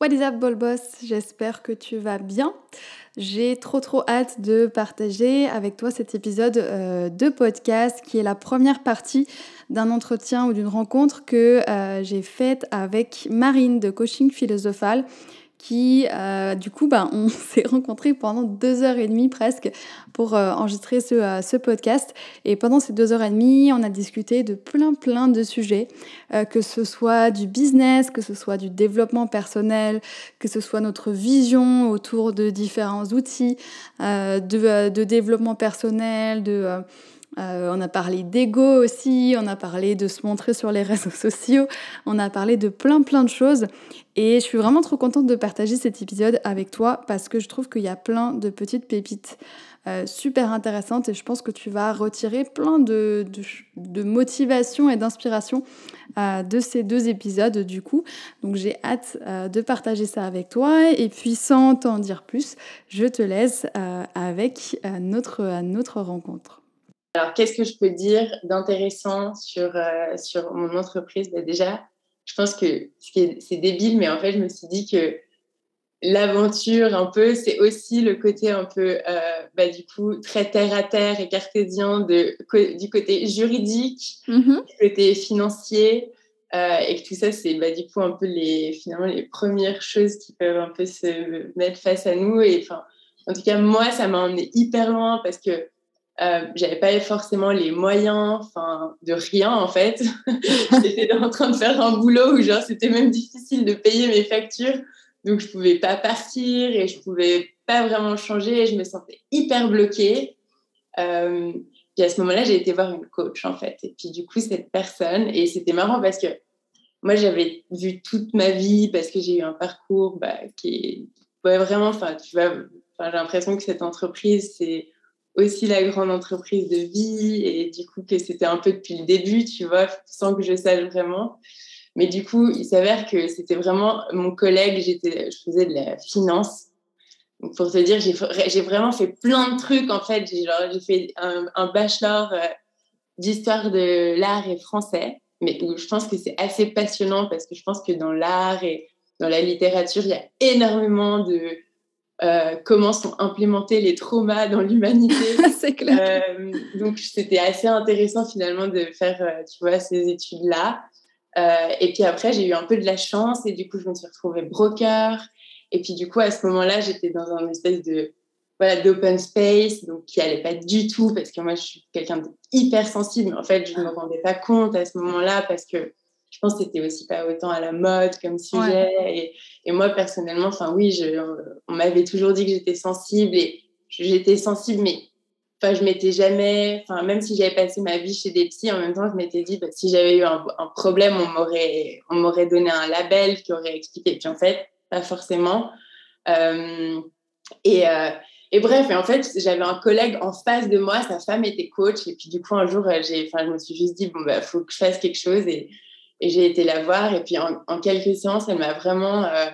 What is up Ball Boss? J'espère que tu vas bien. J'ai trop trop hâte de partager avec toi cet épisode euh, de podcast qui est la première partie d'un entretien ou d'une rencontre que euh, j'ai faite avec Marine de Coaching Philosophal qui, euh, du coup, ben, on s'est rencontrés pendant deux heures et demie presque pour euh, enregistrer ce, euh, ce, podcast. Et pendant ces deux heures et demie, on a discuté de plein, plein de sujets, que ce soit du business, que ce soit du développement personnel, que ce soit notre vision autour de différents outils de, de, développement personnel, de euh, on a parlé d'ego aussi, on a parlé de se montrer sur les réseaux sociaux, on a parlé de plein plein de choses. Et je suis vraiment trop contente de partager cet épisode avec toi parce que je trouve qu'il y a plein de petites pépites euh, super intéressantes et je pense que tu vas retirer plein de, motivation et d'inspiration euh, de ces deux épisodes du coup. Donc j'ai hâte de partager ça avec toi et puis sans t'en dire plus, je te laisse avec notre, notre rencontre. Alors, qu'est-ce que je peux dire d'intéressant sur, euh, sur mon entreprise? Bah, Déjà, je pense que c'est débile, mais en fait, je me suis dit que l'aventure, un peu, c'est aussi le côté un peu, euh, bah, du coup, très terre-à-terre et cartésien de, du côté juridique, mm-hmm. du côté financier. Euh, et que tout ça, c'est bah, du coup un peu les, finalement, les premières choses qui peuvent un peu se mettre face à nous. Et enfin, en tout cas, moi, ça m'a emmené hyper loin parce que euh, j'avais pas forcément les moyens, enfin, de rien en fait. J'étais en train de faire un boulot où genre c'était même difficile de payer mes factures, donc je pouvais pas partir et je pouvais pas vraiment changer. Et je me sentais hyper bloquée. Euh, puis à ce moment-là, j'ai été voir une coach en fait. Et puis du coup, cette personne, et c'était marrant parce que moi j'avais vu toute ma vie parce que j'ai eu un parcours bah, qui est ouais, vraiment, enfin, tu vois, j'ai l'impression que cette entreprise c'est aussi la grande entreprise de vie et du coup que c'était un peu depuis le début, tu vois, sans que je sache vraiment. Mais du coup, il s'avère que c'était vraiment mon collègue, je faisais de la finance. Donc pour te dire, j'ai vraiment fait plein de trucs en fait. J'ai fait un, bachelor euh, d'histoire de l'art et français, mais je pense que c'est assez passionnant parce que je pense que dans l'art et dans la littérature, il y a énormément de, euh, comment sont implémentés les traumas dans l'humanité. c'est clair. Euh, donc, c'était assez intéressant finalement de faire, euh, tu vois, ces études-là. et puis après, j'ai eu un peu de la chance et du coup, je me suis retrouvée broker. Et puis du coup, à ce moment-là, j'étais dans un espèce de voilà d'open space, donc qui allait pas du tout parce que moi, je suis quelqu'un d'hyper sensible. Mais en fait, je ne me rendais pas compte à ce moment-là parce que je pense que c'était aussi pas autant à la mode comme sujet. Et, et, moi, personnellement, enfin oui, je, on m'avait toujours dit que j'étais sensible et j'étais sensible, mais enfin, je m'étais jamais, enfin, même si j'avais passé ma vie chez des psys, en même temps, je m'étais dit, bah, si j'avais eu un, problème, on m'aurait, on m'aurait donné un label qui aurait expliqué. Puis en fait, pas forcément. Euh, et, euh, et bref, et en fait, j'avais un collègue en face de moi, sa femme était coach, et puis du coup, un jour, j'ai, enfin, je me suis juste dit, bon, bah, faut que je fasse quelque chose. Et, et j'ai été la voir. Et puis, en, quelques séances, elle m'a vraiment euh,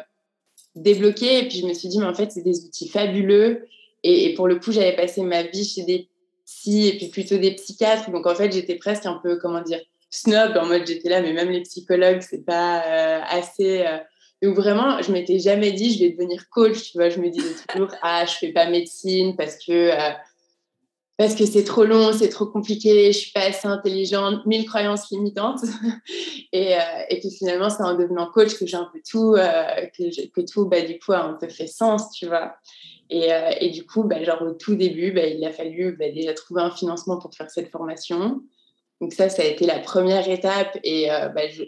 débloquée. Et puis, je me suis dit, mais en fait, c'est des outils fabuleux. Et, pour le coup, j'avais passé ma vie chez des psys et puis plutôt des psychiatres. Donc, en fait, j'étais presque un peu, comment dire, snob. En mode, j'étais là, mais même les psychologues, c'est pas euh, assez. Euh. Donc, vraiment, je m'étais jamais dit, je vais devenir coach. Tu vois, je me disais toujours, ah, je fais pas médecine parce que parce que c'est trop long, c'est trop compliqué, je suis pas assez intelligente, mille croyances limitantes. et, euh, et, puis finalement, c'est en devenant coach que j'ai un peu tout, euh, que, tout, bah, du coup, a un peu fait sens, tu vois. Et, euh, et du coup, bah, genre au tout début, bah, il a fallu bah, déjà trouver un financement pour faire cette formation. Donc ça, ça a été la première étape. Et bah, je,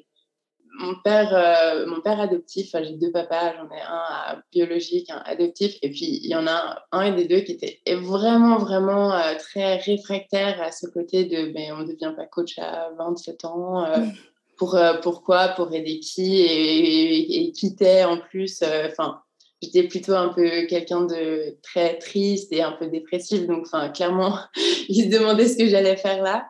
mon père, euh, mon père adoptif, j'ai deux papas, j'en ai un biologique, un adoptif, et puis il y en a un, des deux qui était vraiment, vraiment euh, très réfractaire à ce côté de ben, on ne devient pas coach à 27 ans. Euh, mm. pour, pourquoi Pour aider qui Et, et, quittait en plus. Enfin, j'étais plutôt un peu quelqu'un de très triste et un peu dépressif. Donc, clairement, ils se demandaient ce que j'allais faire là.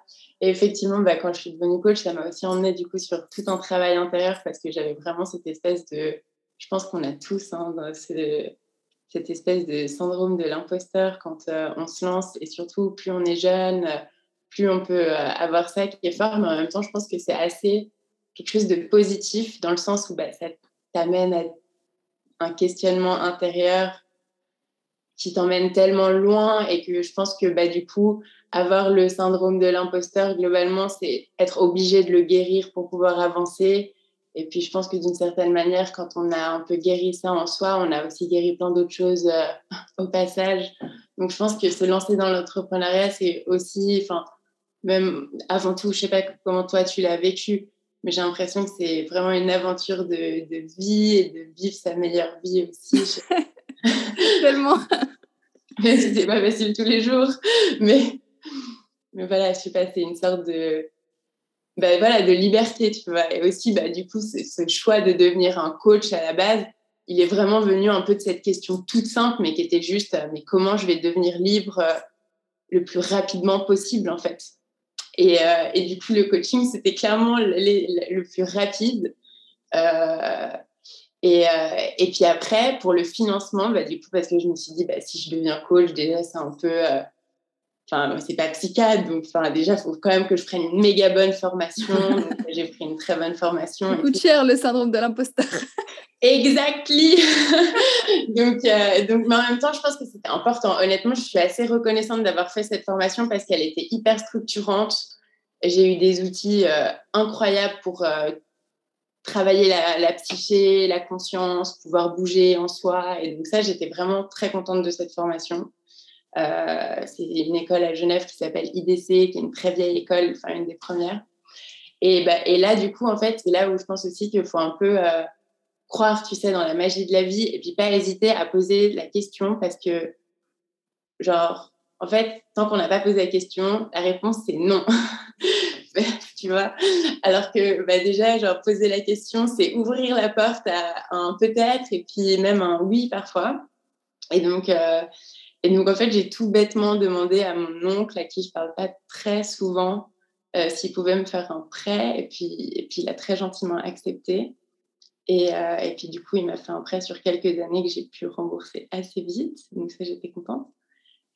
Et effectivement, bah, quand je suis devenue coach, ça m'a aussi emmené du coup sur tout un travail intérieur parce que j'avais vraiment cette espèce de, je pense qu'on a tous hein, cette espèce de syndrome de l'imposteur quand euh, on se lance et surtout plus on est jeune, plus on peut euh, avoir ça qui est fort. Mais en même temps, je pense que c'est assez quelque chose de positif dans le sens où bah, ça t'amène à un questionnement intérieur qui t'emmène tellement loin et que je pense que bah, du coup, avoir le syndrome de l'imposteur, globalement, c'est être obligé de le guérir pour pouvoir avancer. Et puis, je pense que d'une certaine manière, quand on a un peu guéri ça en soi, on a aussi guéri plein d'autres choses euh, au passage. Donc, je pense que se lancer dans l'entrepreneuriat, c'est aussi, enfin, même avant tout, je sais pas comment toi tu l'as vécu, mais j'ai l'impression que c'est vraiment une aventure de, vie et de vivre sa meilleure vie aussi. Mais c'était pas facile tous les jours. Mais, mais voilà, je sais pas, c'est une sorte de, bah, voilà, de liberté, tu vois. Et aussi, bah, du coup, ce choix de devenir un coach à la base, il est vraiment venu un peu de cette question toute simple, mais qui était juste, euh, mais comment je vais devenir libre euh, le plus rapidement possible, en fait. Et, euh, et, du coup, le coaching, c'était clairement le, plus rapide. Et, euh, et, puis après, pour le financement, bah, du coup, parce que je me suis dit, bah, si je deviens coach, déjà, c'est un peu. Enfin, c'est pas psychiatre, donc déjà, il faut quand même que je prenne une méga bonne formation. j'ai pris une très bonne formation. Ça coûte cher le syndrome de l'imposteur. Exactly. donc, euh, donc, mais en même temps, je pense que c'était important. Honnêtement, je suis assez reconnaissante d'avoir fait cette formation parce qu'elle était hyper structurante. J'ai eu des outils euh, incroyables pour euh, travailler la, la, psyché, la conscience, pouvoir bouger en soi. Et donc ça, j'étais vraiment très contente de cette formation. c'est une école à Genève qui s'appelle IDC, qui est une très vieille école, enfin une des premières. Bah, et là, du coup, en fait, c'est là où je pense aussi qu'il faut un peu croire, tu sais, dans la magie de la vie et puis pas hésiter à poser la question parce que, genre, en fait, tant qu'on n'a pas posé la question, la réponse c'est non. Alors que bah, déjà, poser la question, c'est ouvrir la porte à, un peut-être et puis même un oui parfois. Et donc, euh, en fait, j'ai tout bêtement demandé à mon oncle, à qui je parle pas très souvent, euh, s'il pouvait me faire un prêt. Et puis, il a très gentiment accepté. Et, euh, et, puis du coup, il m'a fait un prêt sur quelques années que j'ai pu rembourser assez vite. Donc ça, j'étais contente.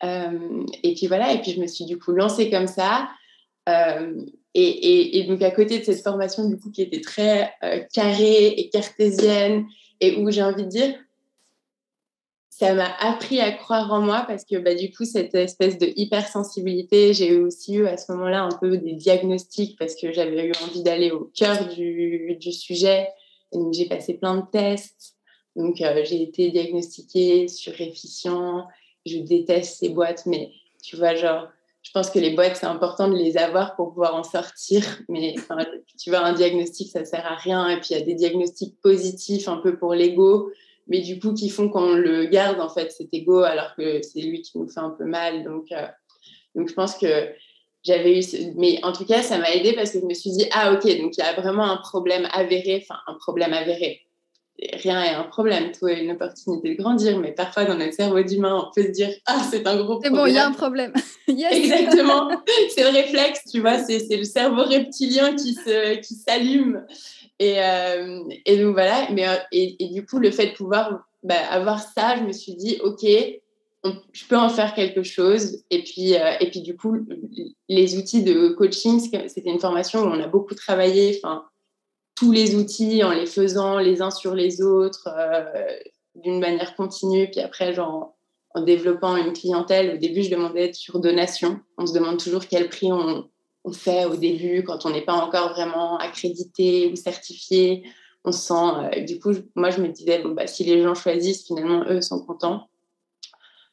Et puis voilà, et puis je me suis du coup lancée comme ça. Et, donc à côté de cette formation du coup qui était très carrée et cartésienne et où j'ai envie de dire, ça m'a appris à croire en moi parce que bah, du coup, cette espèce de hypersensibilité, j'ai aussi eu à ce moment-là un peu des diagnostics parce que j'avais eu envie d'aller au cœur du, du sujet donc, j'ai passé plein de tests. Donc, euh, j'ai été diagnostiquée sur efficient. Je déteste ces boîtes, mais tu vois, genre, je pense que les boîtes, c'est important de les avoir pour pouvoir en sortir. Mais tu vois, un diagnostic, ça sert à rien. Et puis, il y a des diagnostics positifs un peu pour l'ego, mais du coup, qui font qu'on le garde, en fait, cet ego, alors que c'est lui qui nous fait un peu mal. Donc, euh, donc je pense que j'avais eu mais en tout cas ça m'a aidé parce que je me suis dit ah ok donc il y a vraiment un problème avéré enfin un problème avéré rien est un problème. Tout est une opportunité de grandir mais parfois dans notre cerveau d'humain on peut se dire ah c'est un gros problème c'est bon il y a un problème. exactement. C'est le réflexe tu vois c'est le cerveau reptilien qui se qui s'allume. Et, euh, et donc voilà. Mais euh, et, et, du coup le fait de pouvoir bah, avoir ça je me suis dit ok je peux en faire quelque chose. Et puis, euh, et puis du coup, les outils de coaching, c'était une formation où on a beaucoup travaillé, enfin, tous les outils en les faisant les uns sur les autres euh, d'une manière continue. Puis après, genre, en développant une clientèle, au début, je demandais sur donation. On se demande toujours quel prix on, fait au début quand on n'est pas encore vraiment accrédité ou certifié. On sent, euh, du coup, moi, je me disais, bon, bah, si les gens choisissent, finalement, eux sont contents.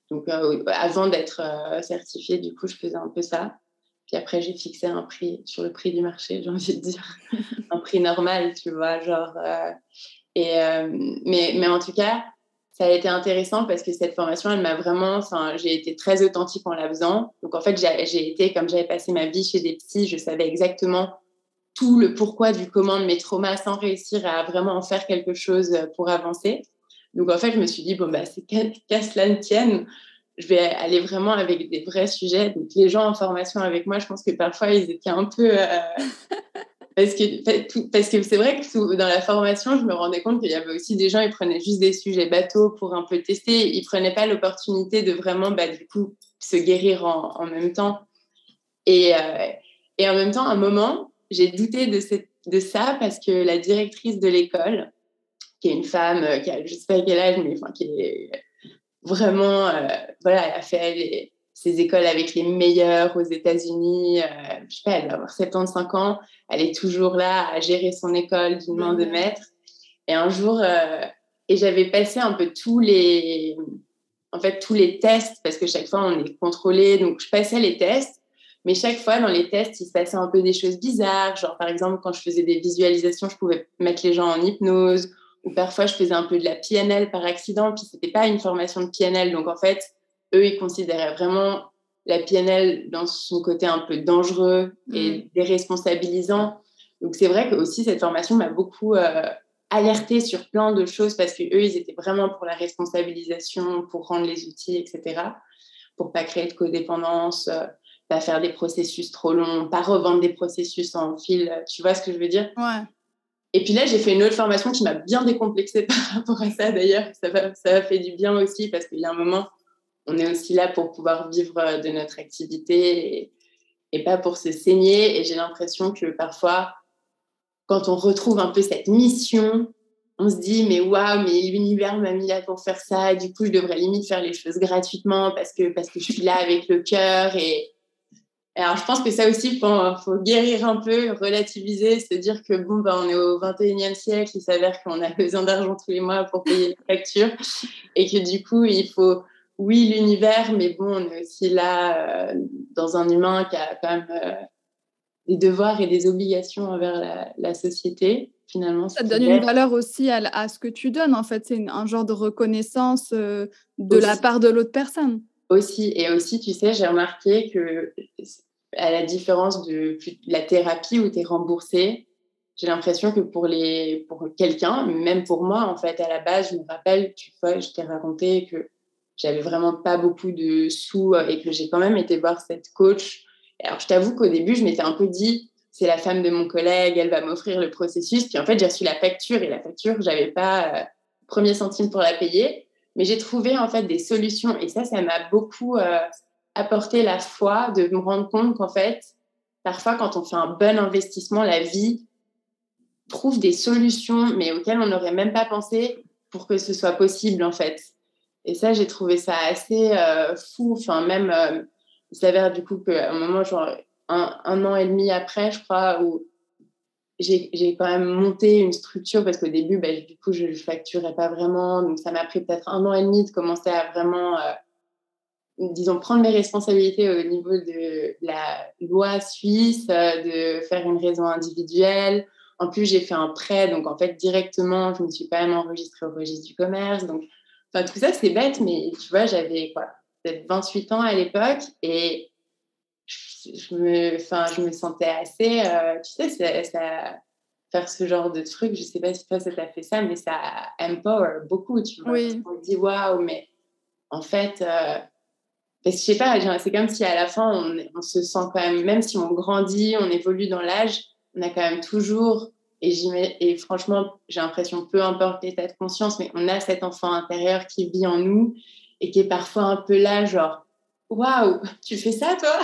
Donc, euh, avant d'être certifiée, du coup, je faisais un peu ça. Puis après, j'ai fixé un prix sur le prix du marché, j'ai envie de dire. un prix normal, tu vois, genre. Euh, et, mais, mais en tout cas, ça a été intéressant parce que cette formation, elle m'a vraiment. J'ai été très authentique en la faisant. Donc, en fait, j'ai été, comme j'avais passé ma vie chez des psys, je savais exactement tout le pourquoi du comment de mes traumas sans réussir à vraiment en faire quelque chose pour avancer. Donc en fait, je me suis dit, bon, bah, c'est qu'à cela ne tienne, je vais aller vraiment avec des vrais sujets. Donc les gens en formation avec moi, je pense que parfois, ils étaient un peu... Euh, parce que parce que c'est vrai que dans la formation, je me rendais compte qu'il y avait aussi des gens, ils prenaient juste des sujets bateaux pour un peu tester. Ils prenaient pas l'opportunité de vraiment, bah, du coup, se guérir en, même temps. Et, euh, et en même temps, à un moment, j'ai douté de, cette, de ça parce que la directrice de l'école, qui est une femme euh, qui a, je sais pas quel âge, mais enfin, qui est vraiment, euh, voilà, elle a fait ses écoles avec les meilleurs aux États-Unis. Euh, je sais pas, elle doit avoir 75 ans. Elle est toujours là à gérer son école d'une main de maître. Et un jour, et j'avais passé un peu tous les, en fait, tous les tests parce que chaque fois on est contrôlé. Donc, je passais les tests. Mais chaque fois, dans les tests, il se passait un peu des choses bizarres. Genre, par exemple, quand je faisais des visualisations, je pouvais mettre les gens en hypnose ou parfois je faisais un peu de la PNL par accident, puis c'était pas une formation de PNL. Donc en fait, eux, ils considéraient vraiment la PNL dans son côté un peu dangereux et mm. déresponsabilisant. Donc c'est vrai que aussi cette formation m'a beaucoup euh, alerté sur plein de choses parce que eux, ils étaient vraiment pour la responsabilisation, pour rendre les outils, etc. Pour pas créer de codépendance, euh, pas faire des processus trop longs, pas revendre des processus en fil. Tu vois ce que je veux dire? Ouais. Et puis là, j'ai fait une autre formation qui m'a bien décomplexée par rapport à ça d'ailleurs. Ça ça fait du bien aussi parce qu'il y a un moment, on est aussi là pour pouvoir vivre euh, de notre activité et, pas pour se saigner. Et j'ai l'impression que parfois, quand on retrouve un peu cette mission, on se dit mais waouh, mais l'univers m'a mis là pour faire ça. du coup, je devrais limite faire les choses gratuitement parce que, parce que je suis là avec le cœur et, alors, je pense que ça aussi, il faut, guérir un peu, relativiser, se dire que bon, ben, on est au 21e siècle, il s'avère qu'on a besoin d'argent tous les mois pour payer les factures et que du coup, il faut, oui, l'univers, mais bon, on est aussi là euh, dans un humain qui a quand même euh, des devoirs et des obligations envers la, société. Finalement, ça donne une valeur aussi à, ce que tu donnes. En fait, c'est un genre de reconnaissance euh, de la part de l'autre personne. Aussi, et aussi, tu sais, j'ai remarqué que à la différence de la thérapie où tu es remboursé, j'ai l'impression que pour, pour quelqu'un, même pour moi, en fait, à la base, je me rappelle, tu vois, je t'ai raconté que j'avais vraiment pas beaucoup de sous et que j'ai quand même été voir cette coach. Alors, je t'avoue qu'au début, je m'étais un peu dit, c'est la femme de mon collègue, elle va m'offrir le processus. Puis en fait, j'ai reçu la facture et la facture, j'avais pas euh, premier centime pour la payer. Mais j'ai trouvé en fait des solutions et ça, ça m'a beaucoup euh, apporter la foi, de me rendre compte qu'en fait, parfois, quand on fait un bon investissement, la vie trouve des solutions, mais auxquelles on n'aurait même pas pensé pour que ce soit possible, en fait. Et ça, j'ai trouvé ça assez euh, fou. Enfin, même, euh, il s'avère du coup qu'à un moment, genre un, an et demi après, je crois, où j'ai quand même monté une structure parce qu'au début, bah, du coup, je ne facturais pas vraiment. Donc, ça m'a pris peut-être un an et demi de commencer à vraiment euh, disons, prendre mes responsabilités au niveau de la loi suisse, euh, de faire une raison individuelle. En plus, j'ai fait un prêt, donc en fait, directement, je me suis pas même enregistrée au registre du commerce. Donc, enfin, tout ça, c'est bête, mais tu vois, j'avais quoi, peut-être 28 ans à l'époque et je, me, enfin, je me sentais assez, euh, tu sais, ça, ça, faire ce genre de truc, je sais pas si toi, ça t'a fait ça, mais ça empower beaucoup, tu vois. Oui. On dit, waouh, mais en fait, euh, et je sais pas, c'est comme si à la fin, on, se sent quand même, même si on grandit, on évolue dans l'âge, on a quand même toujours, et, et franchement, j'ai l'impression, peu importe l'état de conscience, mais on a cet enfant intérieur qui vit en nous et qui est parfois un peu là, genre, waouh, tu fais ça toi?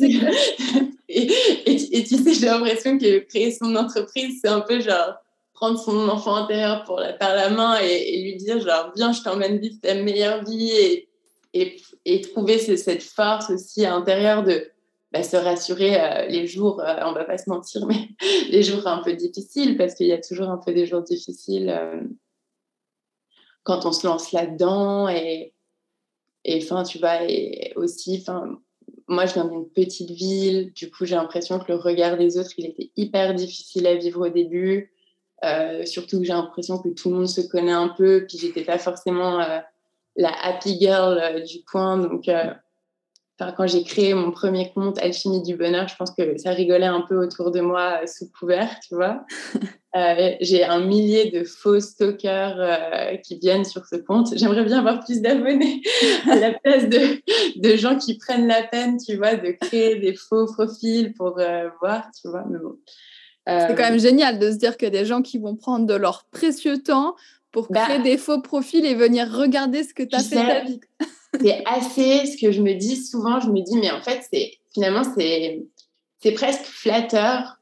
Et, et, tu sais, j'ai l'impression que créer son entreprise, c'est un peu genre prendre son enfant intérieur pour la, par la main et, lui dire genre, viens, je t'emmène vivre ta meilleure vie et et, trouver cette force aussi à l'intérieur de bah, se rassurer euh, les jours, euh, on va pas se mentir, mais les jours un peu difficiles, parce qu'il y a toujours un peu des jours difficiles euh, quand on se lance là-dedans. Et enfin, tu vois, et aussi, moi, je viens d'une petite ville, du coup, j'ai l'impression que le regard des autres, il était hyper difficile à vivre au début. surtout que j'ai l'impression que tout le monde se connaît un peu, puis j'étais pas forcément la happy girl euh, du coin. Donc, euh, quand j'ai créé mon premier compte Alchimie du Bonheur, je pense que ça rigolait un peu autour de moi euh, sous couvert, tu vois. Euh, j'ai un millier de faux stalkers euh, qui viennent sur ce compte. J'aimerais bien avoir plus d'abonnés à la place de, de, gens qui prennent la peine, tu vois, de créer des faux profils pour voir, tu vois. C'est quand même génial de se dire que des gens qui vont prendre de leur précieux temps pour bah créer des faux profils et venir regarder ce que tu as fait ta vie c'est assez ce que je me dis souvent. Je me dis, mais en fait, c'est finalement, c'est, presque flatteur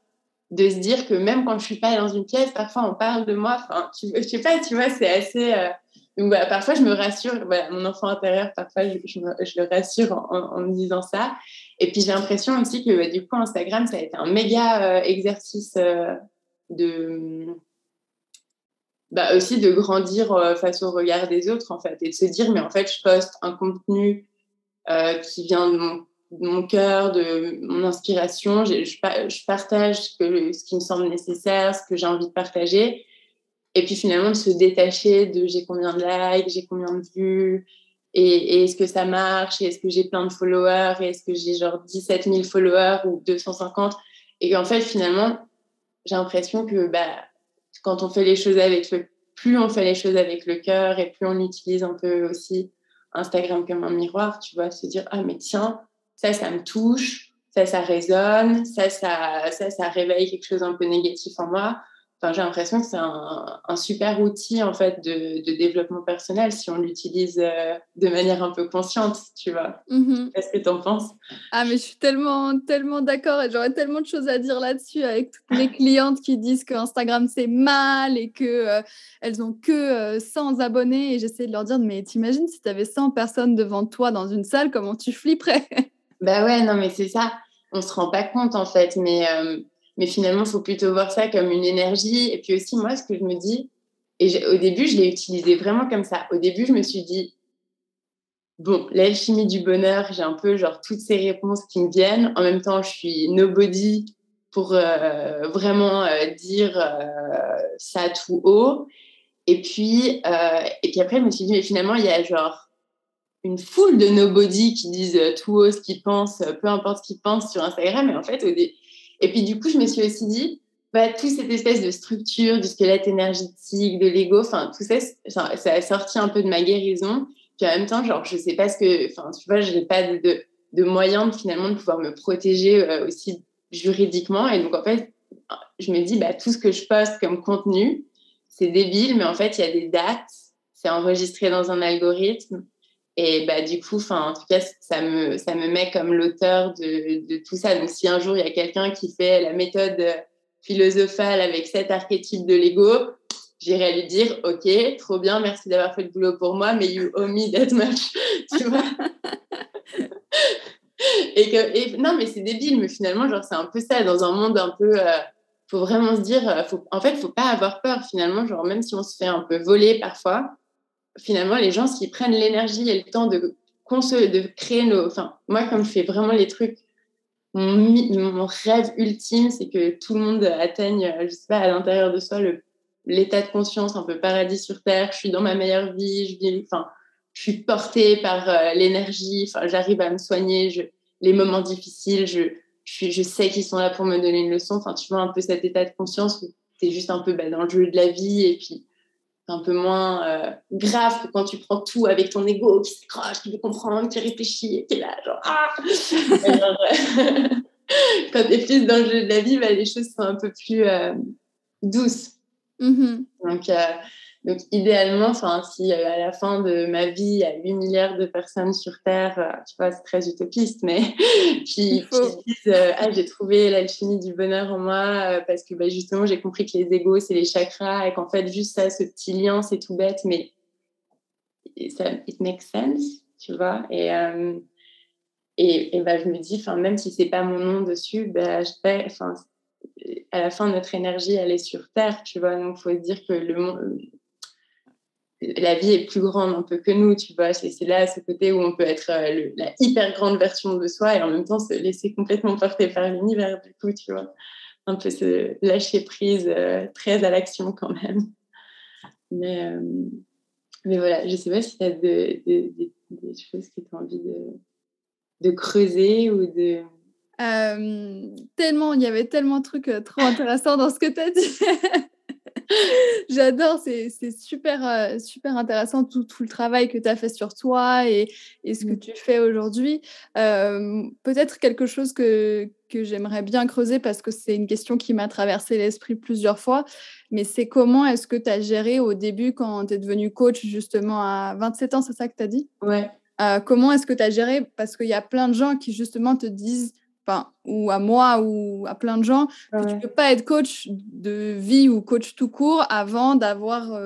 de se dire que même quand je suis pas dans une pièce, parfois on parle de moi. Enfin, tu, je sais pas, tu vois, c'est assez. Euh, donc voilà, parfois je me rassure. Voilà, mon enfant intérieur, parfois je, je, le rassure en, me disant ça. Et puis j'ai l'impression aussi que bah, du coup Instagram, ça a été un méga euh, exercice euh, de bah, aussi de grandir euh, face au regard des autres, en fait, et de se dire, mais en fait, je poste un contenu euh, qui vient de mon, cœur, de mon inspiration, je, je, partage ce, que, ce qui me semble nécessaire, ce que j'ai envie de partager, et puis finalement de se détacher de j'ai combien de likes, j'ai combien de vues, et, est-ce que ça marche, et est-ce que j'ai plein de followers, et est-ce que j'ai genre 17 000 followers ou 250, et en fait, finalement, j'ai l'impression que bah, quand on fait les choses avec le plus on fait les choses avec le cœur et plus on utilise un peu aussi Instagram comme un miroir, tu vois, se dire ah mais tiens, ça ça me touche, ça ça résonne, ça ça ça ça réveille quelque chose un peu négatif en moi j'ai l'impression que c'est un, super outil en fait de, développement personnel si on l'utilise euh, de manière un peu consciente, tu vois. Mm-hmm. Qu'est-ce que tu en penses? Ah, mais je suis tellement, tellement d'accord et j'aurais tellement de choses à dire là-dessus avec toutes mes clientes qui disent que Instagram c'est mal et que euh, elles ont que 100 euh, abonnés et j'essaie de leur dire mais t'imagines si tu avais 100 personnes devant toi dans une salle, comment tu flipperais? Bah ouais, non mais c'est ça. On se rend pas compte en fait, mais mais finalement, il faut plutôt voir ça comme une énergie. Et puis aussi, moi, ce que je me dis, et au début, je l'ai utilisé vraiment comme ça. Au début, je me suis dit, bon, l'alchimie du bonheur, j'ai un peu genre toutes ces réponses qui me viennent. En même temps, je suis nobody pour euh, vraiment euh, dire euh, ça tout haut. Et puis, et puis après, je me suis dit, mais finalement, il y a genre une foule de nobody qui disent tout haut ce qu'ils pensent, peu importe ce qu'ils pensent sur Instagram. Et en fait, et puis du coup, je me suis aussi dit, bah, toute cette espèce de structure, du squelette énergétique, de l'ego, enfin tout ça, ça a sorti un peu de ma guérison. Puis en même temps, genre, je sais pas ce que, enfin, tu vois, je n'ai pas de, de, moyens finalement de pouvoir me protéger euh, aussi juridiquement. Et donc en fait, je me dis, bah, tout ce que je poste comme contenu, c'est débile, mais en fait, il y a des dates, c'est enregistré dans un algorithme. Et bah, du coup, en tout cas, ça me, ça me met comme l'auteur de, de, tout ça. Donc, si un jour, il y a quelqu'un qui fait la méthode philosophale avec cet archétype de l'ego, j'irai lui dire, OK, trop bien, merci d'avoir fait le boulot pour moi, mais you owe me that much. tu vois? Et que, et, non, mais c'est débile, mais finalement, genre, c'est un peu ça, dans un monde un peu... Euh, faut vraiment se dire, euh, faut, en fait, il faut pas avoir peur, finalement, genre, même si on se fait un peu voler parfois, finalement, les gens, s'ils prennent l'énergie et le temps de, créer nos. Enfin, moi, comme je fais vraiment les trucs, mon, rêve ultime, c'est que tout le monde atteigne, je sais pas, à l'intérieur de soi, l'état de conscience un peu paradis sur terre. Je suis dans ma meilleure vie, je suis portée par euh, l'énergie, j'arrive à me soigner, les moments difficiles, je sais qu'ils sont là pour me donner une leçon. Enfin, tu vois, un peu cet état de conscience où tu es juste un peu bah, dans le jeu de la vie et puis un peu moins euh, grave que quand tu prends tout avec ton ego qui s'accroche, qui veut comprendre, qui réfléchit, qui est là, genre ah Quand tu es plus dans le jeu de la vie, bah, les choses sont un peu plus euh, douces. Mm-hmm. Donc, euh, donc, idéalement, si euh, à la fin de ma vie, il y a 8 milliards de personnes sur Terre, euh, tu vois, c'est très utopiste, mais qui disent euh, Ah, j'ai trouvé l'alchimie du bonheur en moi parce que bah, justement, j'ai compris que les égos, c'est les chakras et qu'en fait, juste ça, ce petit lien, c'est tout bête, mais ça, it makes sense, tu vois. Et, et, et bah, je me dis, même si c'est pas mon nom dessus, bah, je fais, à la fin, notre énergie, elle est sur Terre, tu vois. Donc, il faut se dire que le monde la vie est plus grande un peu que nous, tu vois. C'est là ce côté où on peut être euh, la hyper grande version de soi et en même temps se laisser complètement porter par l'univers, du coup, tu vois. Un peu se lâcher prise, euh, très à l'action quand même. Mais, euh, voilà, je sais pas si tu as des choses que tu as envie de, de creuser ou de... tellement, il y avait tellement de trucs trop intéressants dans ce que tu as dit. J'adore, c'est super, euh, super intéressant tout, tout, le travail que tu as fait sur toi et, et ce que mmh. tu fais aujourd'hui. Peut-être quelque chose que, que j'aimerais bien creuser parce que c'est une question qui m'a traversé l'esprit plusieurs fois, mais c'est comment est-ce que tu as géré au début quand tu es devenu coach justement à 27 ans, c'est ça que tu as dit? Ouais. Euh, comment est-ce que tu as géré? Parce qu'il y a plein de gens qui justement te disent enfin, ou à moi ou à plein de gens, que tu ne peux pas être coach de vie ou coach tout court avant d'avoir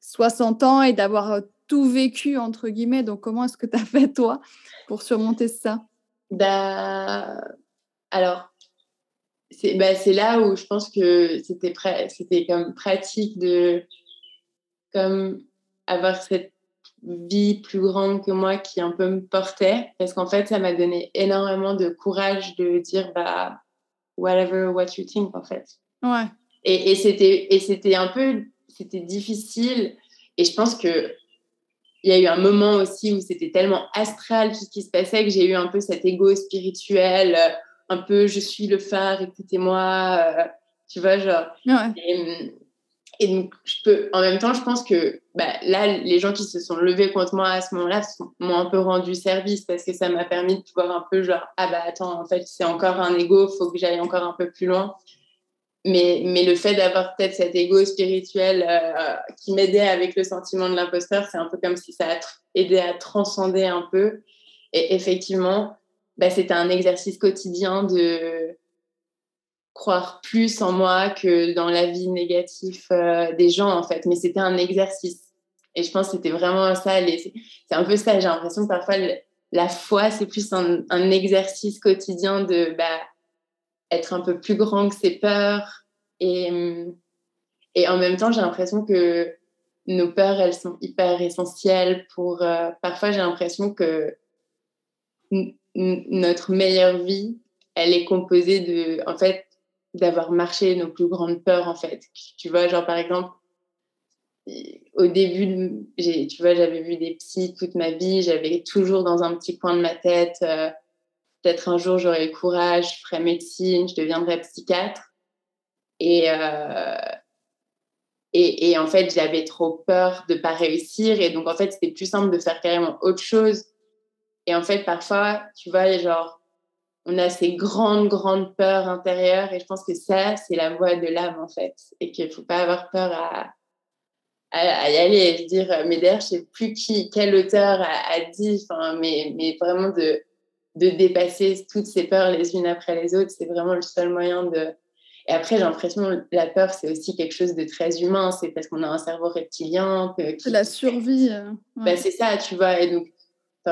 60 euh, ans et d'avoir euh, tout vécu, entre guillemets. Donc, comment est-ce que tu as fait, toi, pour surmonter ça? Bah, Alors, bah, c'est là où je pense que c'était c'était comme pratique de comme avoir cette vie plus grande que moi qui un peu me portait. Parce qu'en fait ça m'a donné énormément de courage de dire bah whatever what you think en fait. Ouais. Et, et c'était et c'était un peu c'était difficile. Et je pense que il y a eu un moment aussi où c'était tellement astral tout ce qui se passait que j'ai eu un peu cet ego spirituel euh, un peu je suis le phare écoutez-moi euh, tu vois genre. Ouais. Et donc, je peux, en même temps, je pense que bah, là, les gens qui se sont levés contre moi à ce moment-là m'ont un peu rendu service parce que ça m'a permis de pouvoir un peu genre, ah bah attends, en fait, c'est encore un ego, faut que j'aille encore un peu plus loin. Mais, mais le fait d'avoir peut-être cet ego spirituel euh, qui m'aidait avec le sentiment de l'imposteur, c'est un peu comme si ça a aidé à transcender un peu. Et effectivement, bah, c'était un exercice quotidien de croire plus en moi que dans la vie négative euh, des gens, en fait. Mais c'était un exercice. Et je pense que c'était vraiment ça. C'est un peu ça. J'ai l'impression que parfois, la foi, c'est plus un, exercice quotidien de bah, être un peu plus grand que ses peurs. Et, et en même temps, j'ai l'impression que nos peurs, elles sont hyper essentielles pour... Euh, parfois, j'ai l'impression que notre meilleure vie, elle est composée de... En fait, d'avoir marché nos plus grandes peurs, en fait. Tu vois, genre, par exemple, au début, tu vois, j'avais vu des psys toute ma vie, j'avais toujours dans un petit coin de ma tête, euh, peut-être un jour j'aurai le courage, je ferai médecine, je deviendrai psychiatre. Et, euh, et, et, en fait, j'avais trop peur de ne pas réussir. Et donc, en fait, c'était plus simple de faire carrément autre chose. Et en fait, parfois, tu vois, genre, on a ces grandes, grandes peurs intérieures. Et je pense que ça, c'est la voix de l'âme, en fait. Et qu'il ne faut pas avoir peur à, à, y aller et se dire, mais d'ailleurs, je ne sais plus qui, quel auteur a, dit, mais, mais vraiment de, de dépasser toutes ces peurs les unes après les autres, c'est vraiment le seul moyen de. Et après, j'ai l'impression que la peur, c'est aussi quelque chose de très humain. C'est parce qu'on a un cerveau reptilien. C'est la survie. Euh, bah, c'est ça, tu vois. Et donc,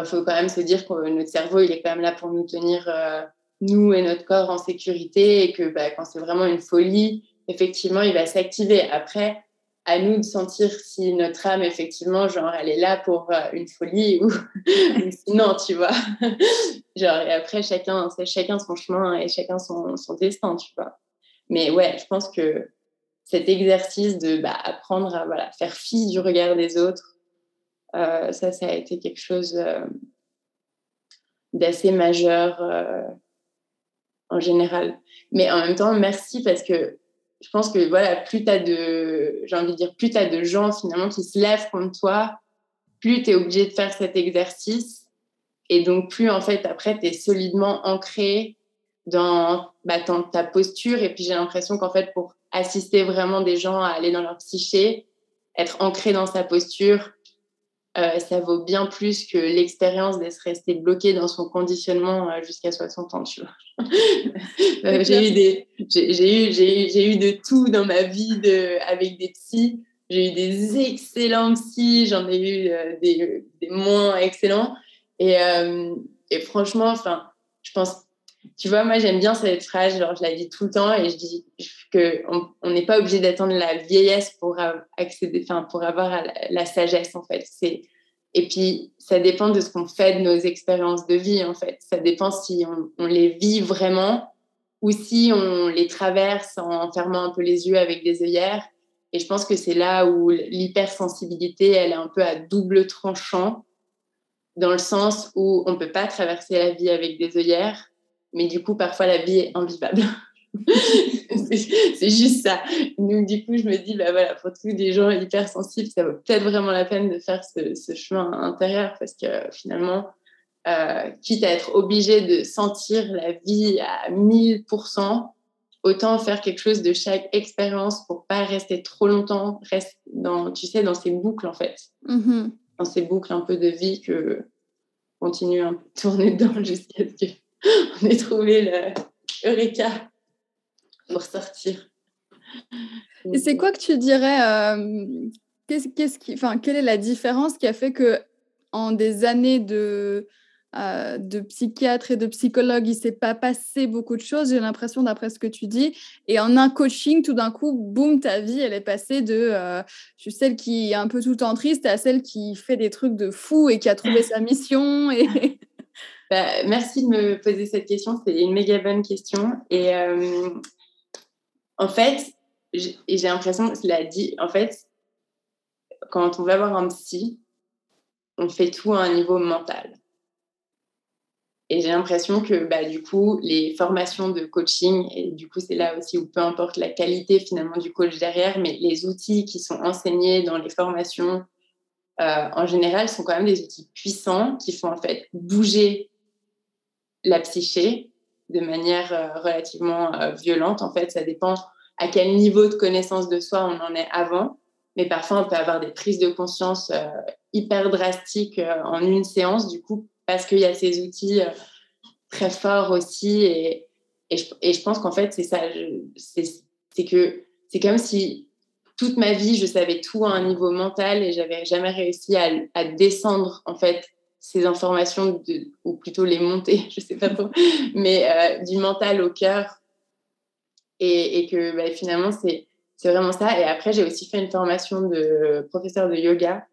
il faut quand même se dire que notre cerveau, il est quand même là pour nous tenir, euh, nous et notre corps, en sécurité et que bah, quand c'est vraiment une folie, effectivement, il va s'activer. Après, à nous de sentir si notre âme, effectivement, genre, elle est là pour euh, une folie ou, sinon, tu vois. genre, et après, chacun, c'est chacun son chemin et chacun son, son, destin, tu vois. Mais ouais, je pense que cet exercice de bah, apprendre à voilà, faire fi du regard des autres, ça, ça a été quelque chose euh, d'assez majeur euh, en général. Mais en même temps, merci parce que je pense que voilà, plus tu as de, j'ai envie de dire, plus tu as de gens finalement qui se lèvent contre toi, plus tu es obligé de faire cet exercice. Et donc, plus en fait, après, tu es solidement ancré dans, bah, dans ta posture. Et puis, j'ai l'impression qu'en fait, pour assister vraiment des gens à aller dans leur psyché, être ancré dans sa posture, euh, ça vaut bien plus que l'expérience d'être resté bloqué dans son conditionnement euh, jusqu'à 60 ans, tu vois. Euh, j'ai eu des, j'ai eu, j'ai eu de tout dans ma vie de, avec des psys. J'ai eu des excellents psys, j'en ai eu des, des, moins excellents. Et, et franchement, enfin, je pense, tu vois, moi j'aime bien cette phrase, genre je la dis tout le temps et je dis qu'on on n'est pas obligé d'attendre la vieillesse pour accéder, enfin pour avoir la, sagesse en fait. C'est et puis ça dépend de ce qu'on fait de nos expériences de vie en fait. Ça dépend si on, on, les vit vraiment ou si on les traverse en fermant un peu les yeux avec des œillères. Et je pense que c'est là où l'hypersensibilité, elle est un peu à double tranchant dans le sens où on ne peut pas traverser la vie avec des œillères, mais du coup, parfois, la vie est invivable. c'est juste ça. Donc, du coup, je me dis, bah voilà, pour tous des gens hypersensibles, ça vaut peut-être vraiment la peine de faire ce, chemin intérieur parce que finalement, euh, quitte à être obligé de sentir la vie à 1000%, autant faire quelque chose de chaque expérience pour pas rester trop longtemps, reste dans, tu sais, dans ces boucles en fait. Mm-hmm. Dans ces boucles un peu de vie que continue à tourner dedans jusqu'à ce qu'on ait trouvé le Eureka pour sortir. Et c'est quoi que tu dirais euh, qu'est-ce, qui, enfin, Quelle est la différence qui a fait que en des années de, euh, de psychiatre et de psychologue, il s'est pas passé beaucoup de choses, j'ai l'impression, d'après ce que tu dis. Et en un coaching, tout d'un coup, boum, ta vie, elle est passée de euh, je suis celle qui est un peu tout le temps triste à celle qui fait des trucs de fou et qui a trouvé sa mission. Et... Bah, merci de me poser cette question, c'est une méga bonne question. Et en fait, j'ai l'impression, l'a dit, en fait, quand on va voir un psy, on fait tout à un niveau mental. Et j'ai l'impression que bah, du coup, les formations de coaching, et du coup, c'est là aussi où peu importe la qualité finalement du coach derrière, mais les outils qui sont enseignés dans les formations, euh, en général, sont quand même des outils puissants qui font en fait bouger la psyché de manière euh, relativement euh, violente. En fait, ça dépend à quel niveau de connaissance de soi on en est avant. Mais parfois, on peut avoir des prises de conscience euh, hyper drastiques en une séance, du coup, parce qu'il y a ces outils très forts aussi. Et, et, je, et je pense qu'en fait, c'est ça. C'est que c'est comme si toute ma vie, je savais tout à un niveau mental et j'avais jamais réussi à, à, descendre, en fait, ces informations, ou plutôt les monter, je sais pas trop, mais euh, du mental au cœur. Et, que bah, finalement, c'est vraiment ça. Et après, j'ai aussi fait une formation de professeur de yoga.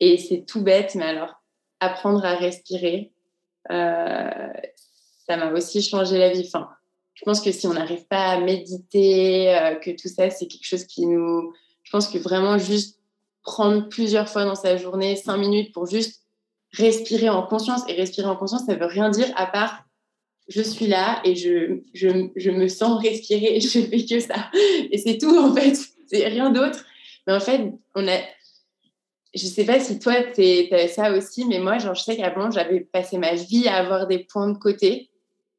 Et c'est tout bête, mais alors, apprendre à respirer, euh, ça m'a aussi changé la vie. Enfin, je pense que si on n'arrive pas à méditer, euh, que tout ça, c'est quelque chose qui nous... Je pense que vraiment juste prendre plusieurs fois dans sa journée, cinq minutes pour juste respirer en conscience. Et respirer en conscience, ça veut rien dire à part je suis là et je, je, je me sens respirer je fais que ça. Et c'est tout en fait, c'est rien d'autre. Mais en fait, on a. Je sais pas si toi, tu as ça aussi, mais moi, genre, je sais qu'avant, j'avais passé ma vie à avoir des points de côté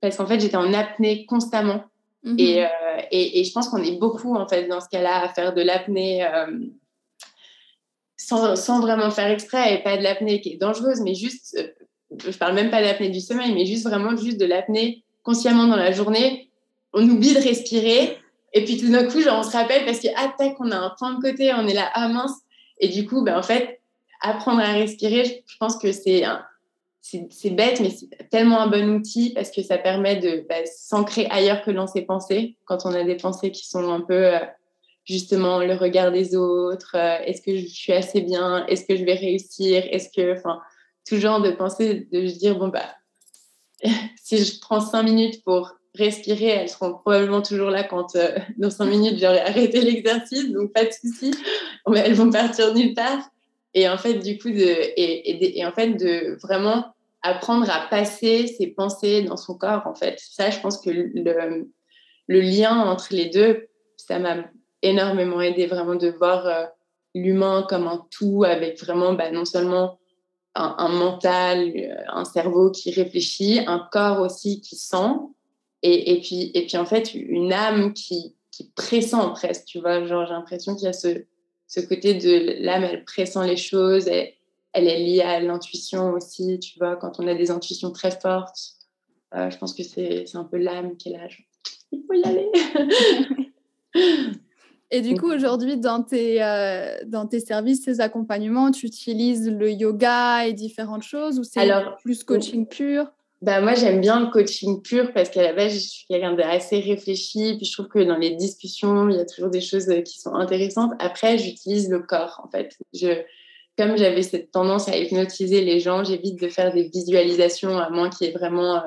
parce qu'en fait, j'étais en apnée constamment. Mhm. et, euh, et, et, je pense qu'on est beaucoup, en fait, dans ce cas-là, à faire de l'apnée. Euh, sans, vraiment faire exprès et pas de l'apnée qui est dangereuse, mais juste, euh, je parle même pas de l'apnée du sommeil, mais juste vraiment juste de l'apnée consciemment dans la journée. On oublie de respirer et puis tout d'un coup, genre, on se rappelle parce que, ah, tac, on a un point de côté, on est là, ah mince. Et du coup, ben, en fait, apprendre à respirer, je pense que c'est c'est bête, mais c'est tellement un bon outil parce que ça permet de bah, s'ancrer ailleurs que dans ses pensées. Quand on a des pensées qui sont un peu euh, justement le regard des autres, euh, est-ce que je suis assez bien, est-ce que je vais réussir, est-ce que, enfin, tout genre de penser, de se dire, bon, bah, si je prends cinq minutes pour respirer, elles seront probablement toujours là quand euh, dans cinq minutes j'aurai arrêté l'exercice, donc pas de souci, elles vont partir nulle part. Et en fait, du coup, de, et, et, en fait, de vraiment apprendre à passer ses pensées dans son corps, en fait. Ça, je pense que le lien entre les deux, ça m'a énormément aidé vraiment de voir euh, l'humain comme un tout avec vraiment bah, non sent un, un, mental, euh, un cerveau qui réfléchit, un corps aussi qui sent et, et, puis, et puis en fait une âme qui, qui pressent presque, tu vois, genre j'ai l'impression qu'il y a ce, ce côté de l'âme, elle pressent les choses, et, elle est liée à l'intuition aussi, tu vois, quand on a des intuitions très fortes, euh, je pense que c'est un peu l'âme qui est là, il faut y aller Et du coup, aujourd'hui, dans, tes, euh, dans tes services, tes accompagnements, tu utilises le yoga et différentes choses ou c'est plus coaching pur? Bah moi, j'aime bien le coaching pur parce qu'à la base, je suis quelqu'un d'assez réfléchi. Puis je trouve que dans les discussions, il y a toujours des choses euh, qui sont intéressantes. Après, j'utilise le corps, en fait. Je, comme j'avais cette tendance à hypnotiser les gens, j'évite de faire des visualisations à moins qu'il y ait vraiment euh,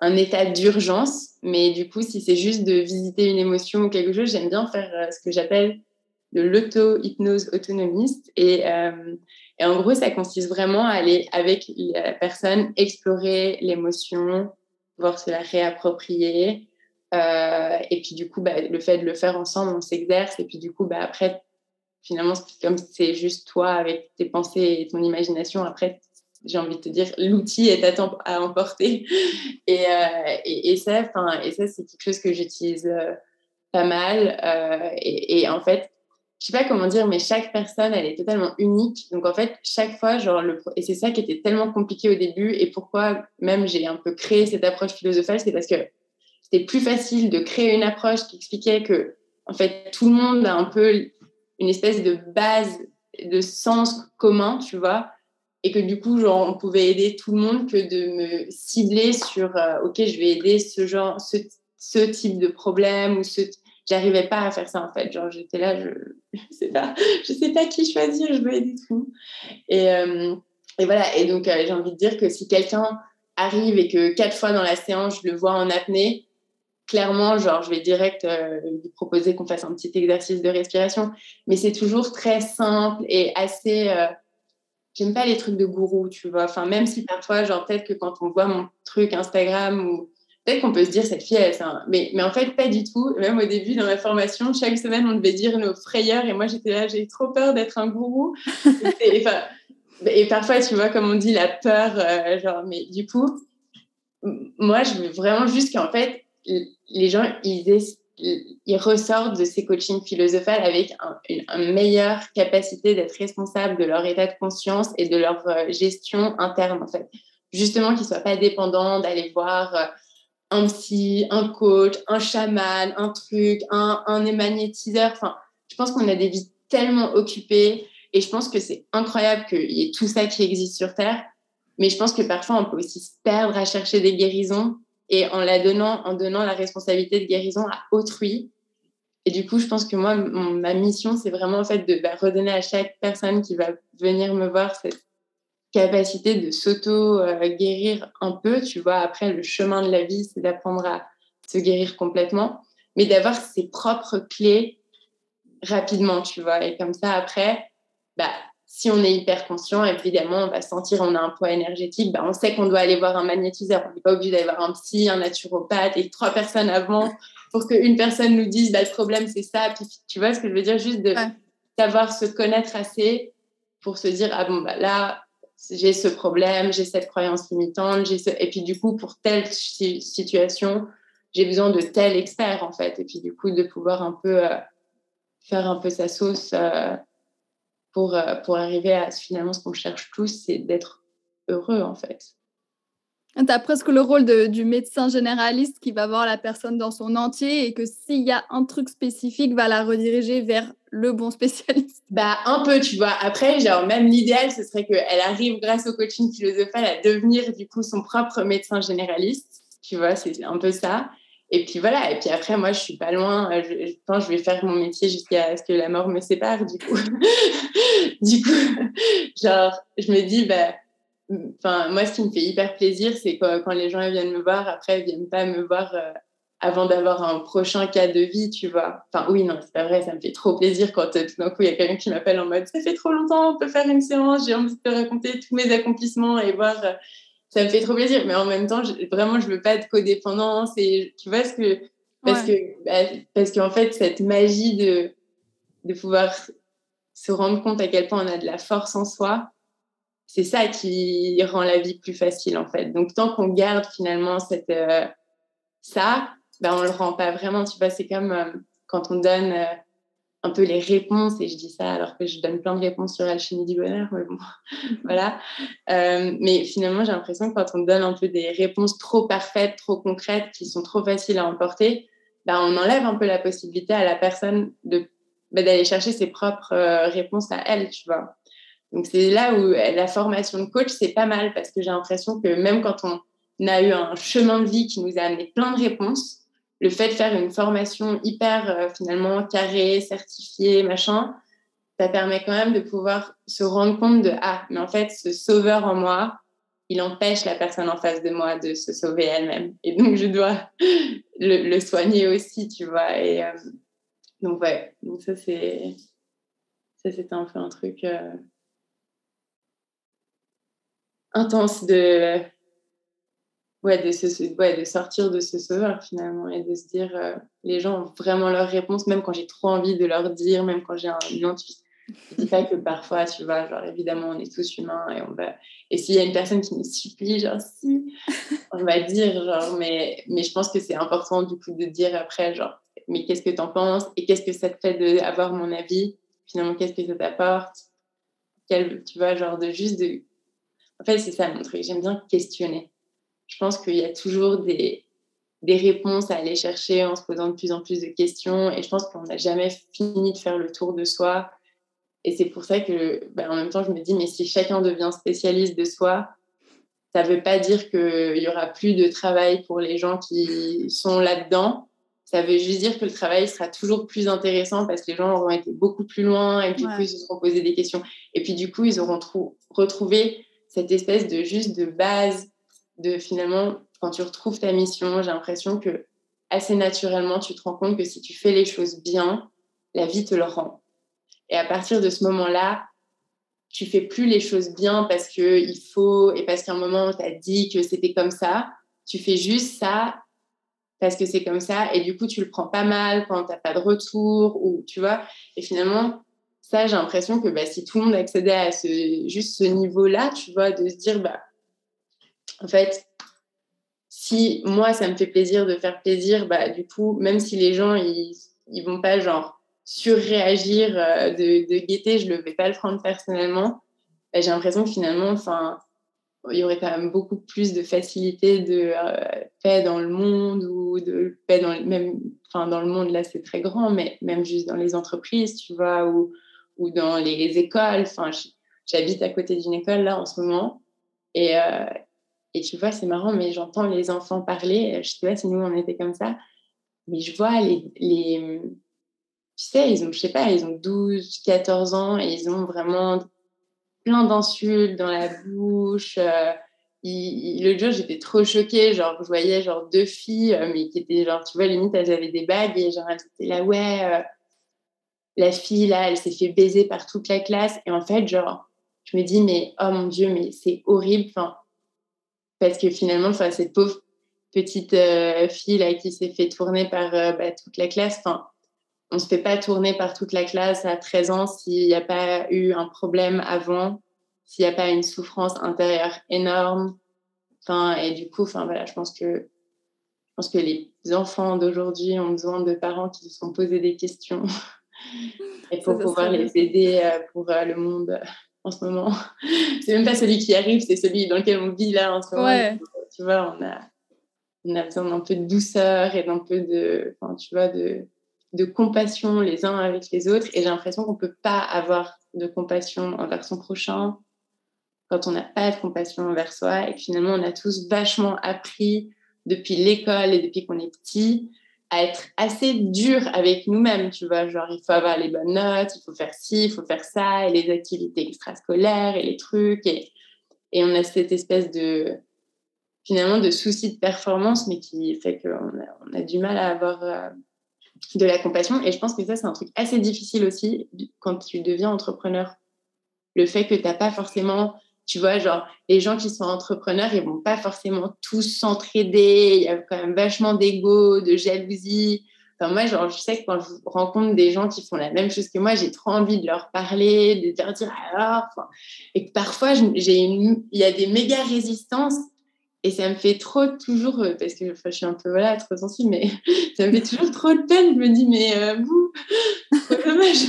un état d'urgence. Mais du coup, si c'est juste de visiter une émotion ou quelque chose, j'aime bien faire euh, ce que j'appelle de l'auto-hypnose autonomiste. Et, et, en gros, ça consiste vraiment à aller avec la personne explorer l'émotion, voir se la réapproprier. et puis du coup, bah, le fait de le faire ensemble, on s'exerce. Et puis du coup, bah, après, finalement, comme c'est juste toi avec tes pensées et ton imagination, après, j'ai envie de te dire, l'outil est à, emporter. Et, euh, et, ça, et ça c'est quelque chose que j'utilise euh, pas mal. Euh, et, et, en fait, je sais pas comment dire, mais chaque personne, elle est totalement unique. Donc en fait, chaque fois, genre, le, et c'est ça qui était tellement compliqué au début, et pourquoi même j'ai un peu créé cette approche philosophale, c'est parce que c'était plus facile de créer une approche qui expliquait que, en fait, tout le monde a un peu une espèce de base de sens commun, tu vois, et que du coup, genre, on pouvait aider tout le monde que de me cibler sur, euh, ok, je vais aider ce genre, ce, ce type de problème ou ce, j'arrivais pas à faire ça en fait. Genre, j'étais là, je, je sais pas, sais pas qui choisir, je veux aider tout. Et, euh, et voilà. Et donc, euh, j'ai envie de dire que si quelqu'un arrive et que quatre fois dans la séance, je le vois en apnée, clairement, genre, je vais direct lui proposer qu'on fasse un petit exercice de respiration. Mais c'est toujours très simple et assez. J'aime pas les trucs de gourou, tu vois. Enfin, même si parfois, genre, peut-être que quand on voit mon truc Instagram ou. Peut-être qu'on peut se dire, cette fille, elle, un... mais, mais en fait, pas du tout. Même au début, dans ma formation, chaque semaine, on devait dire nos frayeurs. Et moi, j'étais là, j'ai trop peur d'être un gourou. et, et, parfois, tu vois, comme on dit, la peur, euh, genre, mais du coup, moi, je veux vraiment juste qu'en fait, les gens, ils, ils ressortent de ces coachings philosophales avec une, meilleure capacité d'être responsable de leur état de conscience et de leur euh, gestion interne, en fait. Justement, qu'ils ne soient pas dépendants d'aller voir euh, un psy, un coach, un chaman, un truc, un, un émagnétiseur. Enfin, je pense qu'on a des vies tellement occupées et je pense que c'est incroyable qu'il y ait tout ça qui existe sur Terre. Mais je pense que parfois, on peut aussi se perdre à chercher des guérisons et en la donnant, en donnant la responsabilité de guérison à autrui. Et du coup, je pense que moi, ma mission, c'est vraiment en fait de bah, redonner à chaque personne qui va venir me voir cette capacité de s'auto-guérir un peu. Tu vois, après, le chemin de la vie, c'est d'apprendre à se guérir complètement, mais d'avoir ses propres clés rapidement, tu vois. Et comme ça, après, bah, si on est hyper conscient, évidemment, on va sentir on a un poids énergétique. Ben, on sait qu'on doit aller voir un magnétiseur. On n'est pas obligé d'aller voir un psy, un naturopathe et trois personnes avant pour qu'une personne nous dise bah, le problème, c'est ça. Puis, tu vois ce que je veux dire? Juste de savoir se connaître assez pour se dire ah bon, bah, là, j'ai ce problème, j'ai cette croyance limitante. Ce... Et puis, du coup, pour telle situation, j'ai besoin de tel expert, en fait. Et puis, du coup, de pouvoir un peu euh, faire un peu sa sauce. Euh, pour, euh, pour arriver à finalement ce qu'on cherche tous, c'est d'être heureux en fait. Tu as presque le rôle de, du médecin généraliste qui va voir la personne dans son entier et que s'il y a un truc spécifique, va la rediriger vers le bon spécialiste. Bah, un peu, tu vois. Après, genre, même l'idéal, ce serait qu'elle arrive, grâce au coaching philosophal, à devenir du coup son propre médecin généraliste. Tu vois, c'est un peu ça. Et puis voilà, et puis après, moi, je suis pas loin. Euh, je, je vais faire mon métier jusqu'à ce que la mort me sépare, du coup. du coup, genre, je me dis, bah, enfin, moi, ce qui me fait hyper plaisir, c'est quand, quand, les gens viennent me voir, après, ils viennent pas me voir euh, avant d'avoir un prochain cas de vie, tu vois. Enfin, oui, non, c'est pas vrai, ça me fait trop plaisir quand euh, tout d'un coup, il y a quelqu'un qui m'appelle en mode, ça fait trop longtemps, on peut faire une séance, j'ai envie de te raconter tous mes accomplissements et voir ça me fait trop plaisir. Mais en même temps, vraiment, je veux pas de codépendance. Et tu vois ce que. Parce que, bah, parce qu'en fait, cette magie de, de pouvoir se rendre compte à quel point on a de la force en soi, c'est ça qui rend la vie plus facile, en fait. Donc, tant qu'on garde finalement cette, euh, ça, ben, on le rend pas vraiment. Tu vois, c'est comme euh, quand on donne. Euh, un peu les réponses, et je dis ça alors que je donne plein de réponses sur l'alchimie du bonheur, mais bon, voilà. Euh, mais finalement, j'ai l'impression que quand on donne un peu des réponses trop parfaites, trop concrètes, qui sont trop faciles à emporter, ben, on enlève un peu la possibilité à la personne ben, d'aller chercher ses propres euh, réponses à elle, tu vois. Donc c'est là où la formation de coach, c'est pas mal, parce que j'ai l'impression que même quand on a eu un chemin de vie qui nous a amené plein de réponses, le fait de faire une formation hyper euh, finalement carrée, certifiée, machin, ça permet quand même de pouvoir se rendre compte de ah, mais en fait, ce sauveur en moi, il empêche la personne en face de moi de se sauver elle-même. Et donc, je dois le, soigner aussi, tu vois. Et euh, donc, ouais, donc ça, c'est Ça, c'était un peu un truc euh, intense de, ouais, de, se, ouais, de sortir de ce sauveur finalement et de se dire euh, les gens ont vraiment leur réponse, même quand j'ai trop envie de leur dire, même quand j'ai un, une intuition. Je dis pas que parfois, tu vois, genre évidemment, on est tous humains et on va. Et s'il y a une personne qui nous supplie, genre si, on va dire, genre, mais, mais je pense que c'est important du coup de dire après, genre, mais qu'est-ce que tu en penses et qu'est-ce que ça te fait d'avoir mon avis? Finalement, qu'est-ce que ça t'apporte? Quel, Tu vois, genre de juste de. En fait, c'est ça mon truc. J'aime bien questionner. Je pense qu'il y a toujours des, des réponses à aller chercher en se posant de plus en plus de questions. Et je pense qu'on n'a jamais fini de faire le tour de soi. Et c'est pour ça que, ben, en même temps, je me dis, mais si chacun devient spécialiste de soi, ça ne veut pas dire qu'il y aura plus de travail pour les gens qui sont là-dedans ça veut juste dire que le travail sera toujours plus intéressant parce que les gens auront été beaucoup plus loin et du coup, ils se seront posés des questions. Et puis, du coup, ils auront retrouvé cette espèce de juste de base de finalement, quand tu retrouves ta mission, j'ai l'impression que assez naturellement, tu te rends compte que si tu fais les choses bien, la vie te le rend. Et à partir de ce moment-là, tu fais plus les choses bien parce que il faut et parce qu'à un moment on t'a dit que c'était comme ça. Tu fais juste ça parce que c'est comme ça et du coup tu le prends pas mal quand tu n'as pas de retour ou tu vois et finalement ça j'ai l'impression que bah, si tout le monde accédait à ce juste ce niveau là tu vois de se dire bah en fait si moi ça me fait plaisir de faire plaisir bah du coup même si les gens ils ils vont pas genre surréagir euh, de, de gaieté je ne vais pas le prendre personnellement. Bah, j'ai l'impression que finalement enfin il y aurait quand même beaucoup plus de facilité de euh, paix dans le monde ou de paix dans même enfin dans le monde là c'est très grand mais même juste dans les entreprises tu vois ou ou dans les écoles. Enfin j'habite à côté d'une école là en ce moment. Et euh, et tu vois c'est marrant mais j'entends les enfants parler je sais pas si nous on était comme ça mais je vois les, les tu sais ils ont je sais pas ils ont 12 14 ans et ils ont vraiment plein d'insultes dans la bouche. Euh, le jour, j'étais trop choquée. Genre, je voyais genre deux filles, euh, mais qui étaient genre, tu vois, limite, elles avaient des bagues et genre, elles étaient là, ouais, euh, la fille là, elle s'est fait baiser par toute la classe. Et en fait, genre, je me dis, mais oh mon Dieu, mais c'est horrible. Enfin, parce que finalement, enfin, cette pauvre petite fille là qui s'est fait tourner par bah, toute la classe, enfin, on ne se fait pas tourner par toute la classe à 13 ans s'il n'y a pas eu un problème avant, s'il n'y a pas une souffrance intérieure énorme. Enfin, et du coup, enfin, voilà, je pense que je pense que les enfants d'aujourd'hui ont besoin de parents qui se sont posés des questions. Et pour pouvoir les aider euh, pour euh, le monde. euh, en ce moment. C'est même pas celui qui arrive, c'est celui dans lequel on vit là en ce moment. Tu vois, on a, on a besoin d'un peu de douceur et d'un peu de, enfin, tu vois, de, de compassion les uns avec les autres. Et j'ai l'impression qu'on ne peut pas avoir de compassion envers son prochain quand on n'a pas de compassion envers soi. Et finalement, on a tous vachement appris depuis l'école et depuis qu'on est petit à être assez dur avec nous-mêmes, tu vois, genre il faut avoir les bonnes notes, il faut faire ci, il faut faire ça, et les activités extrascolaires et les trucs, et, on a cette espèce de, finalement, de souci de performance, mais qui fait qu'on a, on a du mal à avoir euh, de la compassion. Et je pense que ça, c'est un truc assez difficile aussi quand tu deviens entrepreneur. Le fait que tu n'as pas forcément, tu vois, genre, les gens qui sont entrepreneurs, ils vont pas forcément tous s'entraider. Il y a quand même vachement d'ego, de jalousie. Enfin, moi, genre, je sais que quand je rencontre des gens qui font la même chose que moi, j'ai trop envie de leur parler, de leur dire alors. et que parfois, j'ai il y a des méga résistances et ça me fait trop toujours, euh, parce que je suis un peu voilà, trop sensible, mais ça me fait toujours trop de peine. Je me dis, mais euh, vous, c'est dommage.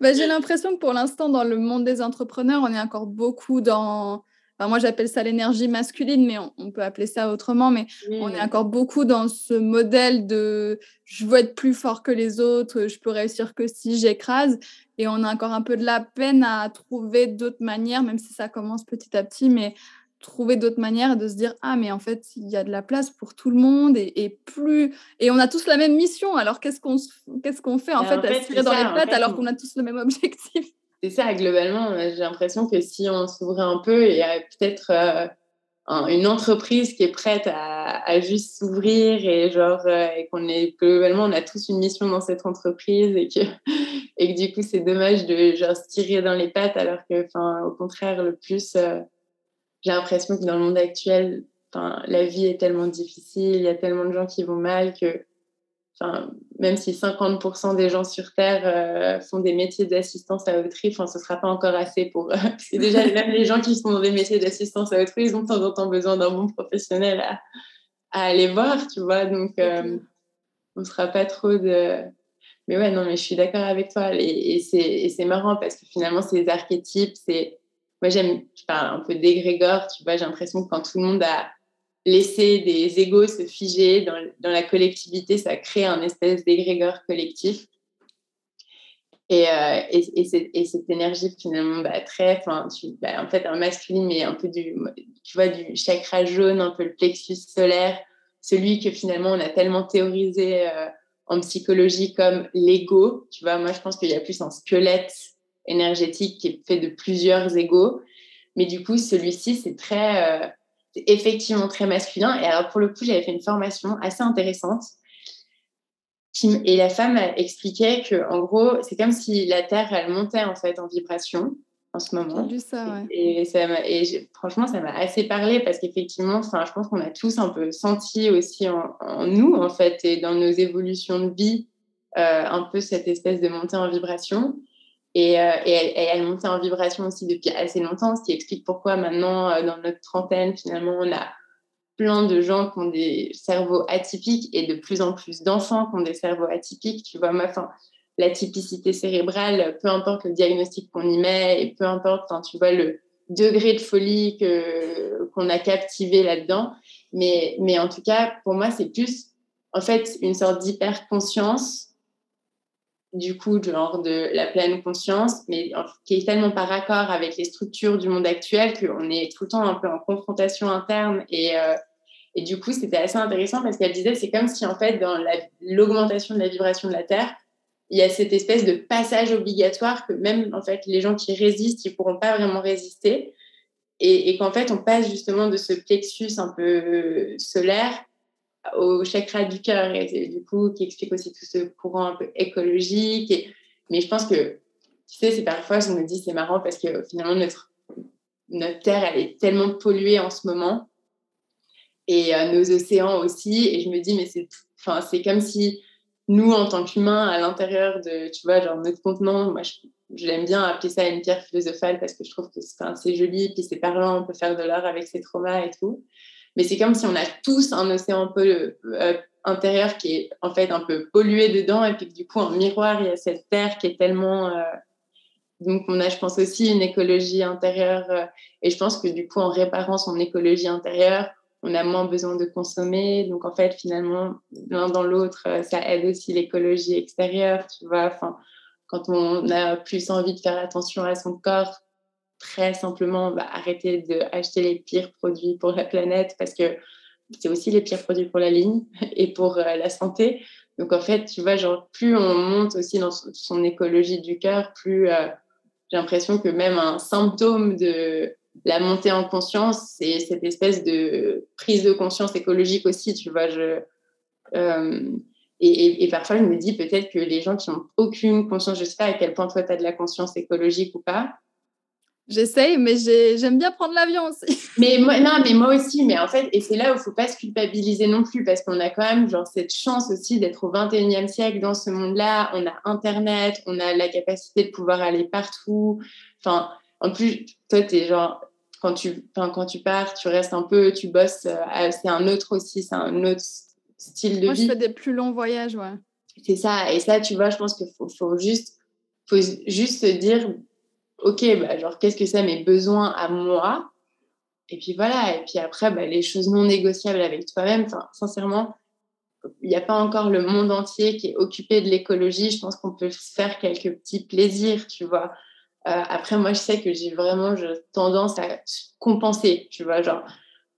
Bah, j'ai l'impression que pour l'instant, dans le monde des entrepreneurs, on est encore beaucoup dans. moi, j'appelle ça l'énergie masculine, mais on, peut appeler ça autrement. Mais on est encore beaucoup dans ce modèle de je veux être plus fort que les autres, je peux réussir que si j'écrase. Et on a encore un peu de la peine à trouver d'autres manières, même si ça commence petit à petit, mais trouver d'autres manières de se dire ah mais en fait il y a de la place pour tout le monde et, plus et on a tous la même mission alors qu'est-ce qu'on qu'est-ce qu'on fait en fait, à tirer dans les pattes alors qu'on a tous le même objectif? C'est ça globalement j'ai l'impression que si on s'ouvrait un peu et peut-être euh, une entreprise qui est prête à, juste s'ouvrir et genre euh, et qu'on est globalement on a tous une mission dans cette entreprise et que et que du coup c'est dommage de genre se tirer dans les pattes alors que enfin au contraire le plus euh, j'ai l'impression que dans le monde actuel la vie est tellement difficile il y a tellement de gens qui vont mal que même si 50% des gens sur Terre euh, font des métiers d'assistance à autrui, ce ne sera pas encore assez pour... parce que déjà, même les gens qui sont dans des métiers d'assistance à autrui, ils ont de temps en temps besoin d'un bon professionnel à, à, aller voir, tu vois. Donc, euh, on ne sera pas trop de... Mais ouais, non, mais je suis d'accord avec toi. Et, et c'est marrant parce que finalement, ces archétypes, c'est... Moi, j'aime... Je parle un peu d'égrégore, tu vois. J'ai l'impression que quand tout le monde a laisser des égaux se figer dans, la collectivité, ça crée un espèce d'égrégore collectif. Et, euh, et, et, cette énergie finalement bah, très, bah, en fait un masculin mais un peu du, tu vois, du chakra jaune, un peu le plexus solaire, celui que finalement on a tellement théorisé euh, en psychologie comme l'ego. Tu vois, moi je pense qu'il y a plus un squelette énergétique qui est fait de plusieurs égos, mais du coup celui-ci c'est très euh, effectivement très masculin. Et alors, pour le coup, j'avais fait une formation assez intéressante. Et la femme expliquait que, en gros, c'est comme si la Terre, elle montait en fait en vibration en ce moment. J'ai ça, ouais. Et, ça et franchement, ça m'a assez parlé parce qu'effectivement, je pense qu'on a tous un peu senti aussi en, nous, en fait, et dans nos évolutions de vie, euh, un peu cette espèce de montée en vibration. Et, euh, et, elle, montait en vibration aussi depuis assez longtemps, ce qui explique pourquoi maintenant, euh, dans notre trentaine, finalement, on a plein de gens qui ont des cerveaux atypiques et de plus en plus d'enfants qui ont des cerveaux atypiques. Tu vois, ma fin, la cérébrale, peu importe le diagnostic qu'on y met et peu importe, tu vois, le degré de folie que, qu'on a captivé là-dedans. Mais, mais en tout cas, pour moi, c'est plus, en fait, une sorte d'hyper-conscience du coup, genre de la pleine conscience, mais qui est tellement par accord avec les structures du monde actuel qu'on est tout le temps un peu en confrontation interne. Et, euh, et du coup, c'était assez intéressant parce qu'elle disait, c'est comme si en fait, dans l'augmentation de la vibration de la Terre, il y a cette espèce de passage obligatoire que même en fait, les gens qui résistent, ils pourront pas vraiment résister. Et, et qu'en fait, on passe justement de ce plexus un peu solaire au chakra du cœur et du coup qui explique aussi tout ce courant un peu écologique. Et, mais je pense que, tu sais, c'est parfois, je me dis, c'est marrant parce que finalement, notre, notre Terre, elle est tellement polluée en ce moment et euh, nos océans aussi. Et je me dis, mais c'est, comme si nous, en tant qu'humains, à l'intérieur de, tu vois, genre notre contenant, moi, j'aime bien appeler ça une pierre philosophale parce que je trouve que c'est joli, puis c'est parlant, on peut faire de l'art avec ses traumas et tout. Mais c'est comme si on a tous un océan peu euh, intérieur qui est en fait un peu pollué dedans et puis du coup en miroir il y a cette terre qui est tellement euh, donc on a je pense aussi une écologie intérieure euh, et je pense que du coup en réparant son écologie intérieure on a moins besoin de consommer. Donc en fait finalement l'un dans l'autre ça aide aussi l'écologie extérieure tu vois. Quand on a plus envie de faire attention à son corps très simplement bah, arrêter d'acheter les pires produits pour la planète parce que c'est aussi les pires produits pour la ligne et pour euh, la santé. Donc en fait, tu vois, genre plus on monte aussi dans son écologie du cœur, plus euh, j'ai l'impression que même un symptôme de la montée en conscience, c'est cette espèce de prise de conscience écologique aussi, tu vois. Je, euh, et, et, parfois, je me dis peut-être que les gens qui n'ont aucune conscience, je ne sais pas à quel point toi, tu as de la conscience écologique ou pas, J'essaye, mais j'aime bien prendre l'avion aussi. Mais moi, non, mais moi aussi. Mais en fait, et c'est là où il ne faut pas se culpabiliser non plus, parce qu'on a quand même genre, cette chance aussi d'être au 21e siècle dans ce monde-là. On a Internet, on a la capacité de pouvoir aller partout. Enfin, en plus, toi, tu es genre, quand tu, quand tu pars, tu restes un peu, tu bosses. Euh, c'est un autre aussi, c'est un autre style de vie. Moi, je fais des plus longs voyages, ouais. C'est ça. Et ça, tu vois, je pense qu'il faut, faut, juste, faut juste se dire ok, bah, genre, qu'est-ce que c'est mes besoins à moi? Et puis voilà, et puis après, bah, les choses non négociables avec toi-même, sincèrement, il n'y a pas encore le monde entier qui est occupé de l'écologie. Je pense qu'on peut faire quelques petits plaisirs, tu vois. Euh, après, moi, je sais que j'ai vraiment tendance à compenser, tu vois. Genre,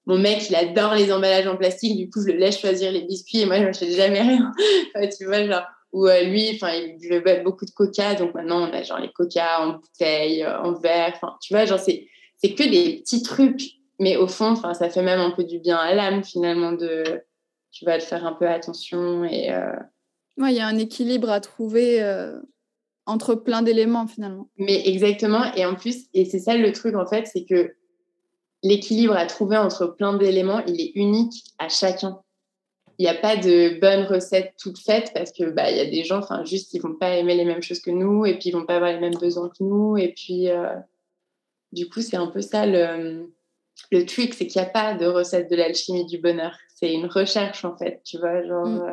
mon mec, il adore les emballages en plastique, du coup, je le laisse choisir les biscuits et moi, je n'achète jamais rien. tu vois, genre, où euh, lui, enfin, il buvait beaucoup de coca, donc maintenant on a genre les coca en bouteille, euh, en verre, enfin, tu vois, genre c'est c'est que des petits trucs, mais au fond, enfin, ça fait même un peu du bien à l'âme finalement de, tu vas te faire un peu attention et. Euh... il y a un équilibre à trouver entre plein d'éléments finalement. Mais exactement, et en plus, et c'est ça le truc en fait, c'est que l'équilibre à trouver entre plein d'éléments, il est unique à chacun. Il n'y a pas de bonne recette toute faite parce que bah il y a des gens, enfin juste ils vont pas aimer les mêmes choses que nous et puis ils vont pas avoir les mêmes besoins que nous et puis euh, du coup c'est un peu ça le le truc, c'est qu'il n'y a pas de recette de l'alchimie du bonheur. C'est une recherche en fait, tu vois, genre mm. euh,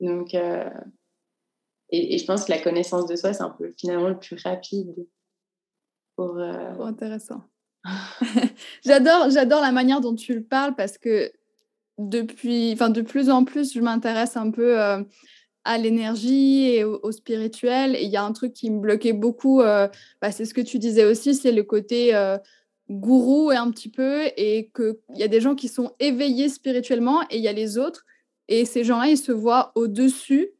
donc euh, et, je pense que la connaissance de soi c'est un peu finalement le plus rapide pour. intéressant. j'adore, j'adore la manière dont tu le parles parce que depuis, enfin de plus en plus, je m'intéresse un peu euh, à l'énergie et au, spirituel. Et il y a un truc qui me bloquait beaucoup, euh, bah, c'est ce que tu disais aussi, c'est le côté euh, gourou et un petit peu, et qu'il y a des gens qui sont éveillés spirituellement et il y a les autres. Et ces gens-là, ils se voient au-dessus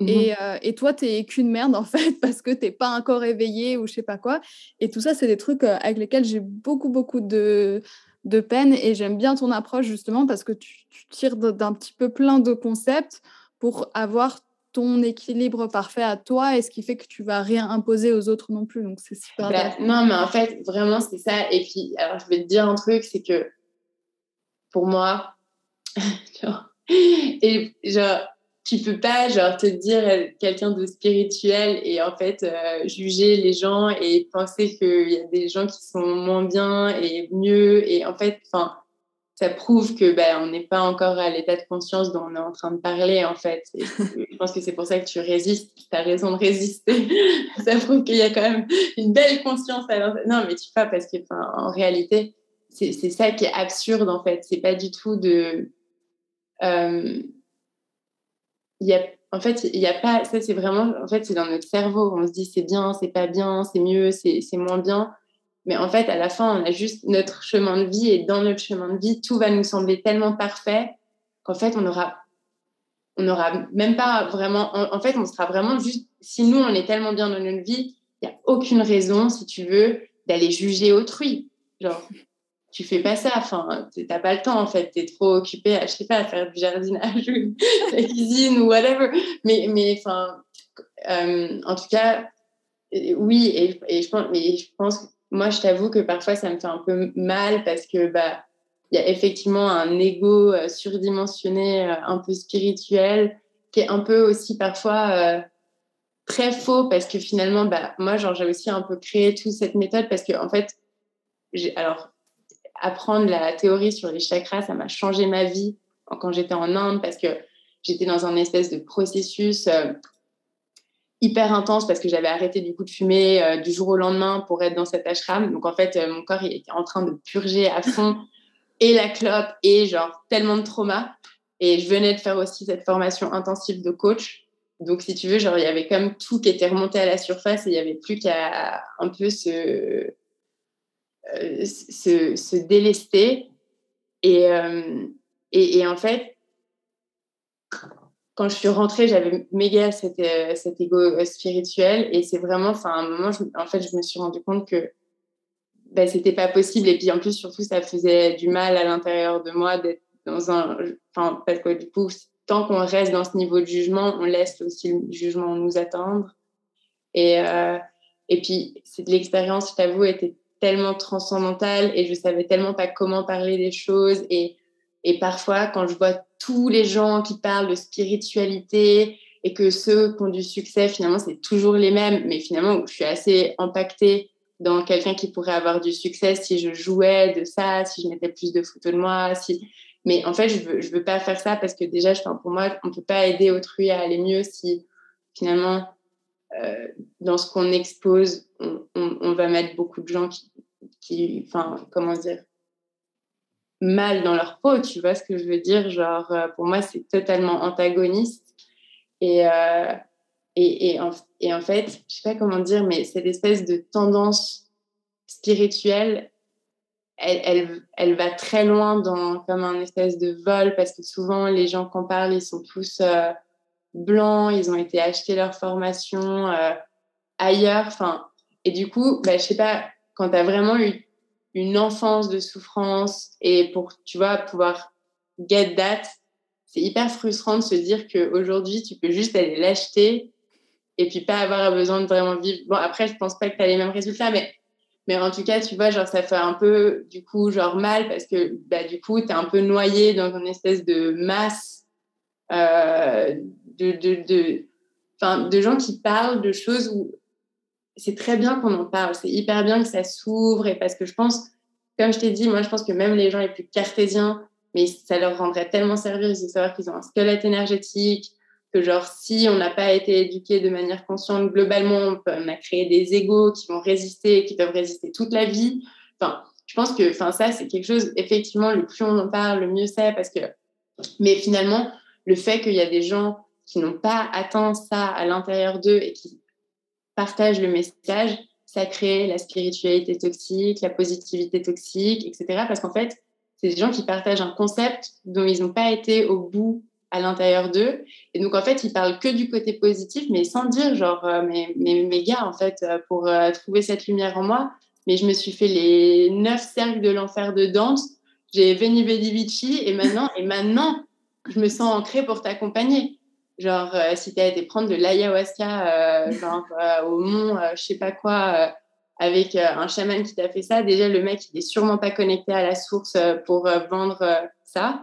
Mmh et, toi, tu es qu'une merde en fait parce que tu n'es pas encore éveillé ou je sais pas quoi. Et tout ça, c'est des trucs avec lesquels j'ai beaucoup, beaucoup de, de peine et j'aime bien ton approche justement parce que tu, tires d'un petit peu plein de concepts pour avoir ton équilibre parfait à toi et ce qui fait que tu vas rien imposer aux autres non plus. Donc c'est super. Bah, non, mais en fait, vraiment, c'est ça. Et puis, alors je vais te dire un truc, c'est que pour moi, genre, et genre, tu peux pas genre te dire euh, quelqu'un de spirituel et en fait euh, juger les gens et penser qu'il y a des gens qui sont moins bien et mieux et en fait enfin ça prouve que ben on n'est pas encore à l'état de conscience dont on est en train de parler en fait. Je pense que c'est pour ça que tu résistes. Tu as raison de résister. Ça prouve qu'il y a quand même une belle conscience à non mais tu vois parce que en réalité c'est ça qui est absurde en fait. C'est pas du tout de euh, en fait, il n'y a pas, ça c'est vraiment, en fait, c'est dans notre cerveau. On se dit c'est bien, c'est pas bien, c'est mieux, c'est moins bien. Mais en fait, à la fin, on a juste notre chemin de vie et dans notre chemin de vie, tout va nous sembler tellement parfait qu'en fait, on aura, on aura même pas vraiment, en, fait, on sera vraiment juste, si nous, on est tellement bien dans notre vie, il n'y a aucune raison, si tu veux, d'aller juger autrui. Genre, tu fais pas ça. Enfin, t'as pas le temps en fait. Tu es trop occupé à, je sais pas, à faire du jardinage ou la cuisine ou whatever. Mais, mais enfin, euh, en tout cas, euh, oui. Et, je pense, mais je pense, moi, je t'avoue que parfois ça me fait un peu mal parce que bah, il y a effectivement un ego euh, surdimensionné, un peu spirituel, qui est un peu aussi parfois très faux parce que finalement, bah, moi, genre, j'ai aussi un peu créé toute cette méthode parce que en fait, alors apprendre la théorie sur les chakras, ça m'a changé ma vie quand j'étais en Inde parce que j'étais dans un espèce de processus euh, hyper intense parce que j'avais arrêté du coup de fumer euh, du jour au lendemain pour être dans cet ashram. Donc en fait, euh, mon corps il était en train de purger à fond et la clope et genre tellement de trauma. Et je venais de faire aussi cette formation intensive de coach. Donc si tu veux, genre il y avait comme tout qui était remonté à la surface et il n'y avait plus qu'à un peu se euh, se, délester. Euh, et, et, en fait, quand je suis rentrée, j'avais méga cet, euh, ego spirituel. Et c'est vraiment, enfin, à un moment, en fait, je me suis rendu compte que ben, c'était pas possible. Et puis, en plus, surtout, ça faisait du mal à l'intérieur de moi d'être dans un. Enfin, parce que du coup, tant qu'on reste dans ce niveau de jugement, on laisse aussi le jugement nous attendre. Et, et puis, l'expérience, je t'avoue, était tellement transcendantale et je savais tellement pas comment parler des choses. Et, et parfois, quand je vois tous les gens qui parlent de spiritualité et que ceux qui ont du succès, finalement, c'est toujours les mêmes, mais finalement, je suis assez impactée dans quelqu'un qui pourrait avoir du succès si je jouais de ça, si je mettais plus de photos de moi, si... Mais en fait, je veux, pas faire ça parce que déjà, je, pour moi, on peut pas aider autrui à aller mieux si finalement, euh, dans ce qu'on expose, on, va mettre beaucoup de gens qui, enfin, comment dire, mal dans leur peau, tu vois ce que je veux dire? Genre, euh, pour moi, c'est totalement antagoniste. Et, euh, et, et, en, fait, je sais pas comment dire, mais cette espèce de tendance spirituelle, elle, elle, va très loin dans comme un espèce de vol, parce que souvent, les gens qui en parlent, ils sont tous blancs, ils ont été acheter leur formation ailleurs. Enfin, et du coup, bah, je sais pas, quand tu as vraiment eu une enfance de souffrance et pour, tu vois, pouvoir get that, c'est hyper frustrant de se dire qu'aujourd'hui, tu peux juste aller l'acheter et puis pas avoir besoin de vraiment vivre. Bon, après, je pense pas que tu as les mêmes résultats, mais, mais en tout cas, tu vois, genre, ça fait un peu, du coup, genre mal parce que, bah, du coup, tu es un peu noyé dans une espèce de masse euh, de, de, de, de gens qui parlent de choses où c'est très bien qu'on en parle, c'est hyper bien que ça s'ouvre et parce que je pense, comme je t'ai dit, moi, je pense que même les gens les plus cartésiens, mais ça leur rendrait tellement service de savoir qu'ils ont un squelette énergétique, que genre si on n'a pas été éduqué de manière consciente globalement, on a créé des égaux qui vont résister, qui peuvent résister toute la vie. Enfin, je pense que enfin ça c'est quelque chose effectivement le plus on en parle, le mieux c'est parce que mais finalement le fait qu'il y a des gens qui n'ont pas atteint ça à l'intérieur d'eux et qui partagent le message, ça crée la spiritualité toxique, la positivité toxique, etc. Parce qu'en fait, c'est des gens qui partagent un concept dont ils n'ont pas été au bout à l'intérieur d'eux. Et donc, en fait, ils parlent que du côté positif, mais sans dire, genre, euh, mes gars, en fait, euh, pour euh, trouver cette lumière en moi, mais je me suis fait les neuf cercles de l'enfer de danse, j'ai Veni Vedi Vici, et maintenant, et maintenant, je me sens ancrée pour t'accompagner. Genre, si tu as été prendre de l'ayahuasca, genre, au mont, je sais pas quoi, avec un chaman qui t'a fait ça, déjà, le mec, il est sûrement pas connecté à la source pour vendre ça.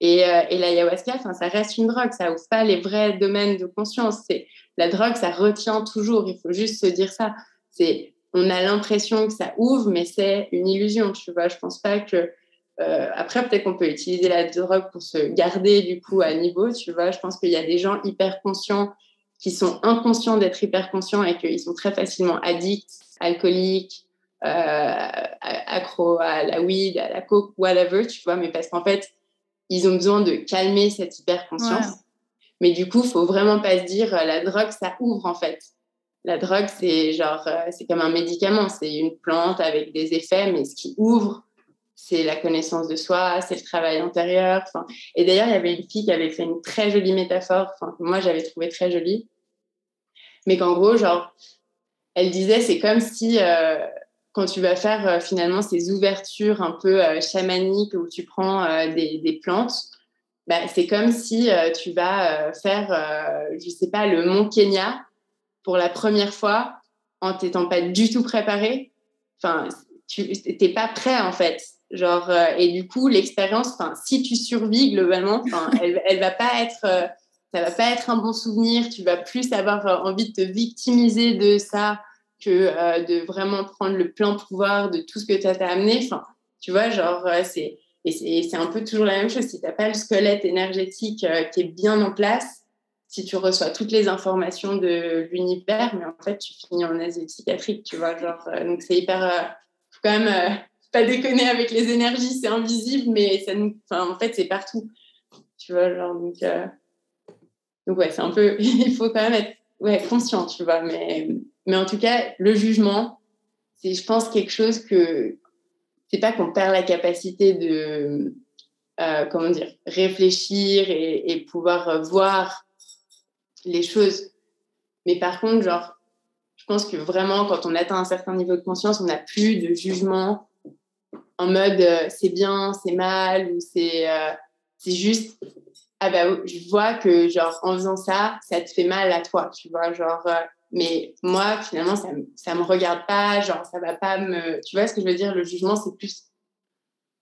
Et, et l'ayahuasca, ça reste une drogue, ça ouvre pas les vrais domaines de conscience. C'est la drogue, ça retient toujours. Il faut juste se dire ça. C'est, on a l'impression que ça ouvre, mais c'est une illusion. Tu vois, je pense pas que. Euh, après, peut-être qu'on peut utiliser la drogue pour se garder du coup à niveau. Tu vois, je pense qu'il y a des gens hyper conscients qui sont inconscients d'être hyper conscients et qu'ils sont très facilement addicts, alcooliques, euh, accro à la weed, à la coke, whatever, tu vois, mais parce qu'en fait, ils ont besoin de calmer cette hyper-conscience. Mais du coup, faut vraiment pas se dire euh, la drogue, ça ouvre en fait. La drogue, c'est genre, euh, c'est comme un médicament, c'est une plante avec des effets, mais ce qui ouvre, c'est la connaissance de soi, c'est le travail intérieur. Et d'ailleurs, il y avait une fille qui avait fait une très jolie métaphore, que moi j'avais trouvé très jolie, mais qu'en gros, genre, elle disait, c'est comme si euh, quand tu vas faire euh, finalement ces ouvertures un peu euh, chamaniques où tu prends des, des, plantes, bah, c'est comme si tu vas faire, je sais pas, le mont Kenya pour la première fois en t'étant pas du tout préparé. Enfin, tu n'es pas prêt en fait. Genre, et du coup, l'expérience, si tu survis globalement, elle, elle va pas être ça va pas être un bon souvenir, tu vas plus avoir envie de te victimiser de ça, que euh, de vraiment prendre le plein pouvoir de tout ce que tu as amené. Enfin, tu vois, genre, euh, c'est, et c'est, un peu toujours la même chose. Si tu n'as pas le squelette énergétique euh, qui est bien en place, si tu reçois toutes les informations de l'univers, mais en fait, tu finis en asile psychiatrique, tu vois. Genre, donc, c'est hyper. faut quand même pas déconner avec les énergies, c'est invisible, mais ça nous, en fait, c'est partout. Tu vois, genre, donc. donc, ouais, c'est un peu. il faut quand même être ouais, conscient, tu vois, mais mais en tout cas, le jugement, c'est, je pense, quelque chose que c'est pas qu'on perd la capacité de, euh, comment dire, réfléchir et, pouvoir voir les choses. Mais par contre, genre, je pense que vraiment, quand on atteint un certain niveau de conscience, on n'a plus de jugement en mode euh, c'est bien, c'est mal, ou c'est euh, c'est juste ah bah je vois que genre en faisant ça, ça te fait mal à toi, tu vois, genre mais moi, finalement, ça ne me regarde pas, genre, ça va pas me. Tu vois ce que je veux dire? Le jugement, c'est plus.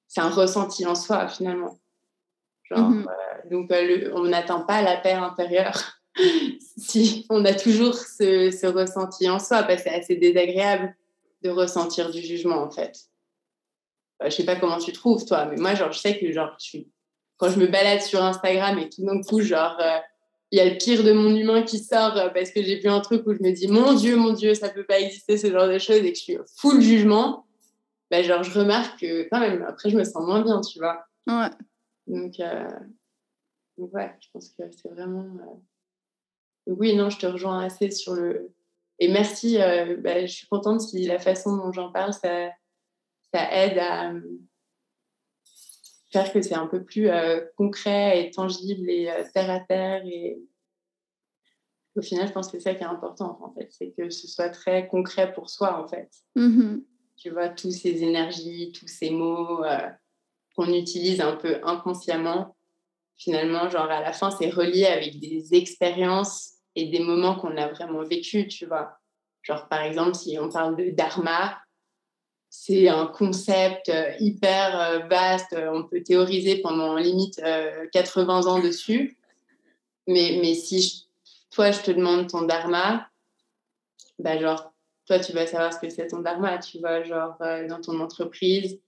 C'est un ressenti en soi, finalement. Genre, mhm. euh, donc, euh, on n'attend pas la paix intérieure si on a toujours ce, ce ressenti en soi, parce que c'est assez désagréable de ressentir du jugement, en fait. Je je sais pas comment tu trouves, toi, mais moi, genre, je sais que, genre, je quand je me balade sur Instagram et tout d'un coup, genre. Euh, il y a le pire de mon humain qui sort euh, parce que j'ai vu un truc où je me dis mon Dieu, mon Dieu, ça peut pas exister ce genre de choses et que je suis full jugement, bah, genre je remarque que quand même après je me sens moins bien, tu vois. Ouais. Donc, euh, donc ouais, je pense que c'est vraiment. Euh, oui, non, je te rejoins assez sur le. Et merci, bah, je suis contente si la façon dont j'en parle, ça, ça aide à faire que c'est un peu plus euh, concret et tangible et euh, terre à terre. Et au final, je pense que c'est ça qui est important, en fait, c'est que ce soit très concret pour soi, en fait. Mmh tu vois, tous ces énergies, tous ces mots euh, qu'on utilise un peu inconsciemment, finalement, genre à la fin, c'est relié avec des expériences et des moments qu'on a vraiment vécu, tu vois. Genre, par exemple, si on parle de dharma, c'est un concept euh, hyper euh, vaste. On peut théoriser pendant limite 80 ans dessus. Mais, mais si toi, je te demande ton dharma, bah, genre, toi, tu vas savoir ce que c'est ton dharma, tu vois, genre, euh, dans ton entreprise,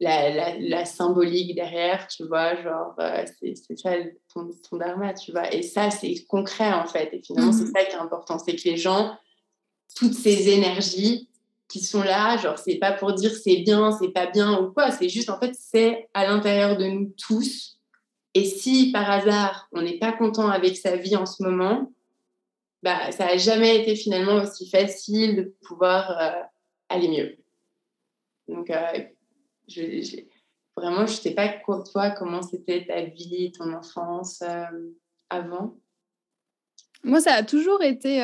la, la, symbolique derrière, tu vois, genre, euh, c'est ça ton, ton, dharma, tu vois. Et ça, c'est concret, en fait. Et finalement, c'est mmh ça qui est important, c'est que les gens, toutes ces énergies qui sont là, genre, c'est pas pour dire c'est bien, c'est pas bien ou quoi, c'est juste, en fait, c'est à l'intérieur de nous tous. Et si, par hasard, on n'est pas content avec sa vie en ce moment, bah, ça n'a jamais été finalement aussi facile de pouvoir euh, aller mieux. Donc, euh, vraiment, je ne sais pas toi comment c'était ta vie, ton enfance euh, avant? Moi, ça a toujours été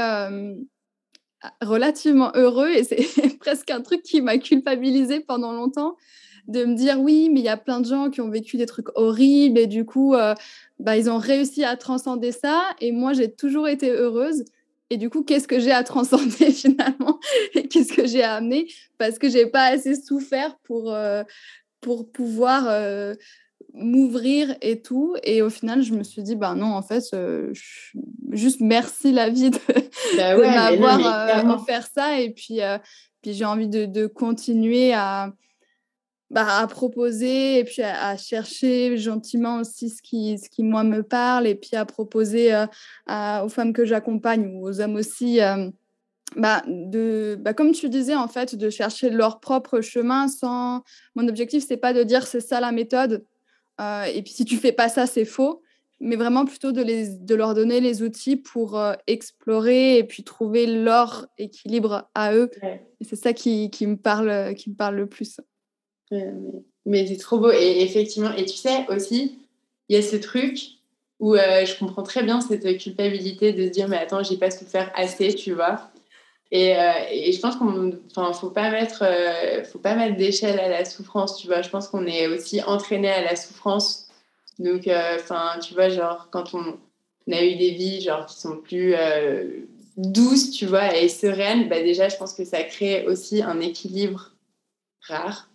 relativement heureux et c'est presque un truc qui m'a culpabilisé pendant longtemps de me dire oui, mais il y a plein de gens qui ont vécu des trucs horribles et du coup, bah, ils ont réussi à transcender ça. Et moi, j'ai toujours été heureuse. Et du coup, qu'est-ce que j'ai à transcender finalement? Et qu'est-ce que j'ai à amener? Parce que j'ai pas assez souffert pour, euh, pour pouvoir euh, m'ouvrir et tout. Et au final, je me suis dit, ben non, en fait, euh, juste merci la vie de, bah m'avoir offert ça. Et puis, puis j'ai envie de, de continuer à bah, à proposer et puis à, chercher gentiment aussi ce qui, ce qui, moi, me parle et puis à proposer euh, aux femmes que j'accompagne ou aux hommes aussi, euh, bah, de, bah, comme tu disais, en fait, de chercher leur propre chemin sans... Mon objectif, c'est pas de dire c'est ça la méthode euh, et puis si tu fais pas ça, c'est faux, mais vraiment plutôt de, les, de leur donner les outils pour explorer et puis trouver leur équilibre à eux. Et c'est ça qui, qui, me parle, qui me parle le plus mais, c'est trop beau. Et effectivement, et tu sais aussi, il y a ce truc où euh, je comprends très bien cette culpabilité de se dire, mais attends, j'ai pas souffert assez, tu vois. Et, euh, et je pense qu'on, enfin, faut pas mettre, euh, faut pas mettre d'échelle à la souffrance, tu vois. Je pense qu'on est aussi entraîné à la souffrance. Donc, enfin, tu vois, genre quand on, a eu des vies genre qui sont plus douces, tu vois, et sereines, bah déjà, je pense que ça crée aussi un équilibre rare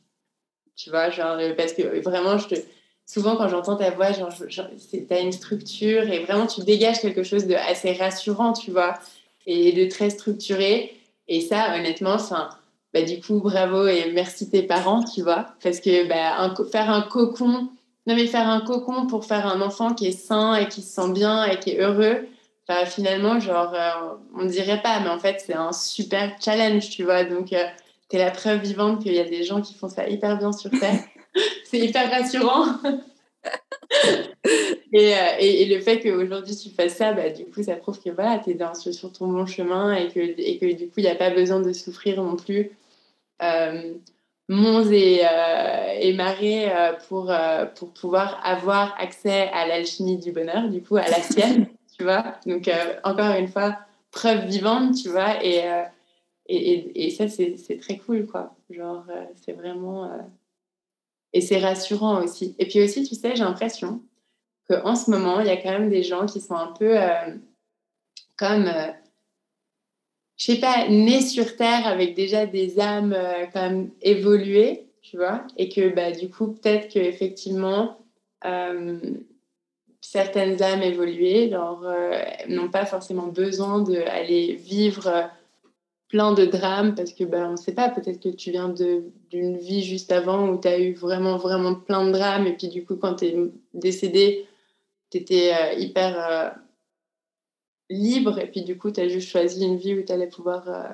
tu vois, genre, euh, parce que euh, vraiment, je souvent quand j'entends ta voix, genre, genre tu as une structure et vraiment tu dégages quelque chose de assez rassurant, tu vois, et de très structuré. Et ça, honnêtement, enfin, bah, du coup, bravo et merci tes parents, tu vois, parce que bah, faire un cocon, non mais faire un cocon pour faire un enfant qui est sain et qui se sent bien et qui est heureux, bah, finalement, genre, euh, on ne dirait pas, mais en fait, c'est un super challenge, tu vois. Donc, tu es la preuve vivante qu'il y a des gens qui font ça hyper bien sur Terre. c'est hyper rassurant. et, euh, et, et, le fait qu'aujourd'hui tu fasses ça, bah, du coup, ça prouve que voilà, tu es sur ton bon chemin et que, et que du coup, il n'y a pas besoin de souffrir non plus. Euh, monts et, euh, et marées euh, pour, pour pouvoir avoir accès à l'alchimie du bonheur, du coup, à la sienne, tu vois. Donc, encore une fois, preuve vivante, tu vois. Et, et, et, ça, c'est très cool, quoi. Genre, c'est vraiment. Euh, et c'est rassurant aussi. Et puis aussi, tu sais, j'ai l'impression qu'en ce moment, il y a quand même des gens qui sont un peu euh, comme. je sais pas, nés sur Terre avec déjà des âmes quand même évoluées, tu vois. Et que, bah, du coup, peut-être qu'effectivement. certaines âmes évoluées n'ont pas forcément besoin d'aller vivre plein de drames parce que ben, on ne sait pas, peut-être que tu viens d'une vie juste avant où tu as eu vraiment, vraiment plein de drames et puis du coup, quand tu es décédé, tu étais euh, hyper euh, libre et puis du coup, tu as juste choisi une vie où tu allais pouvoir euh,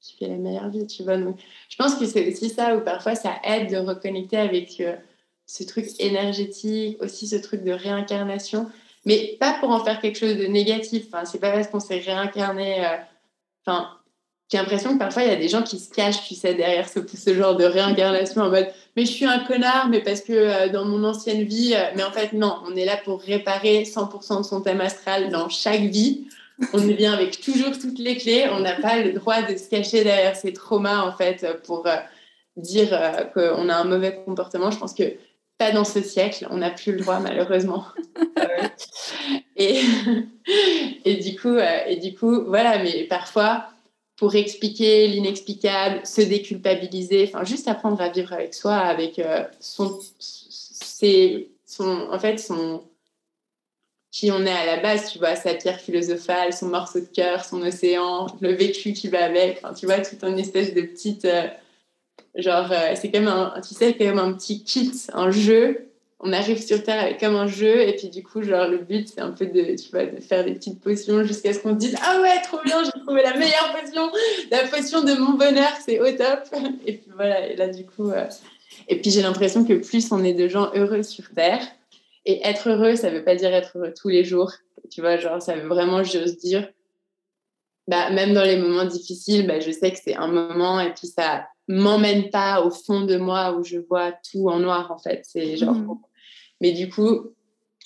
kiffer la meilleure vie, tu vois. Donc, je pense que c'est aussi ça où parfois ça aide de reconnecter avec ce truc énergétique, aussi ce truc de réincarnation, mais pas pour en faire quelque chose de négatif. Enfin, c'est pas parce qu'on s'est réincarné. Enfin, j'ai l'impression que parfois il y a des gens qui se cachent, tu sais, derrière ce, ce genre de réincarnation en mode mais je suis un connard, mais parce que euh, dans mon ancienne vie, euh, mais en fait non, on est là pour réparer 100% de son thème astral dans chaque vie. On est avec toujours toutes les clés, on n'a pas le droit de se cacher derrière ces traumas en fait pour, euh, dire qu'on a un mauvais comportement. Je pense que pas dans ce siècle, on n'a plus le droit malheureusement. et, et, du coup, et du coup, voilà, mais parfois, pour expliquer l'inexplicable, se déculpabiliser, enfin juste apprendre à vivre avec soi, avec son, son, en fait, son, qui on est à la base, tu vois, sa pierre philosophale, son morceau de cœur, son océan, le vécu qui va avec, tu vois, tout une espèce de petite, euh, genre, euh, c'est comme un, tu sais, comme un petit kit, un jeu. On arrive sur Terre avec comme un jeu, et puis du coup, genre, le but, c'est un peu de, tu vois, de faire des petites potions jusqu'à ce qu'on se dise, ah ouais, trop bien, j'ai trouvé la meilleure potion, la potion de mon bonheur, c'est au top. Et puis voilà, et là, du coup, euh, et puis j'ai l'impression que plus on est de gens heureux sur Terre, et être heureux, ça veut pas dire être heureux tous les jours. Tu vois, genre, ça veut vraiment, j'ose dire, bah, même dans les moments difficiles, bah, je sais que c'est un moment et puis ça m'emmène pas au fond de moi où je vois tout en noir, en fait. C'est genre. Mmh. Mais du coup,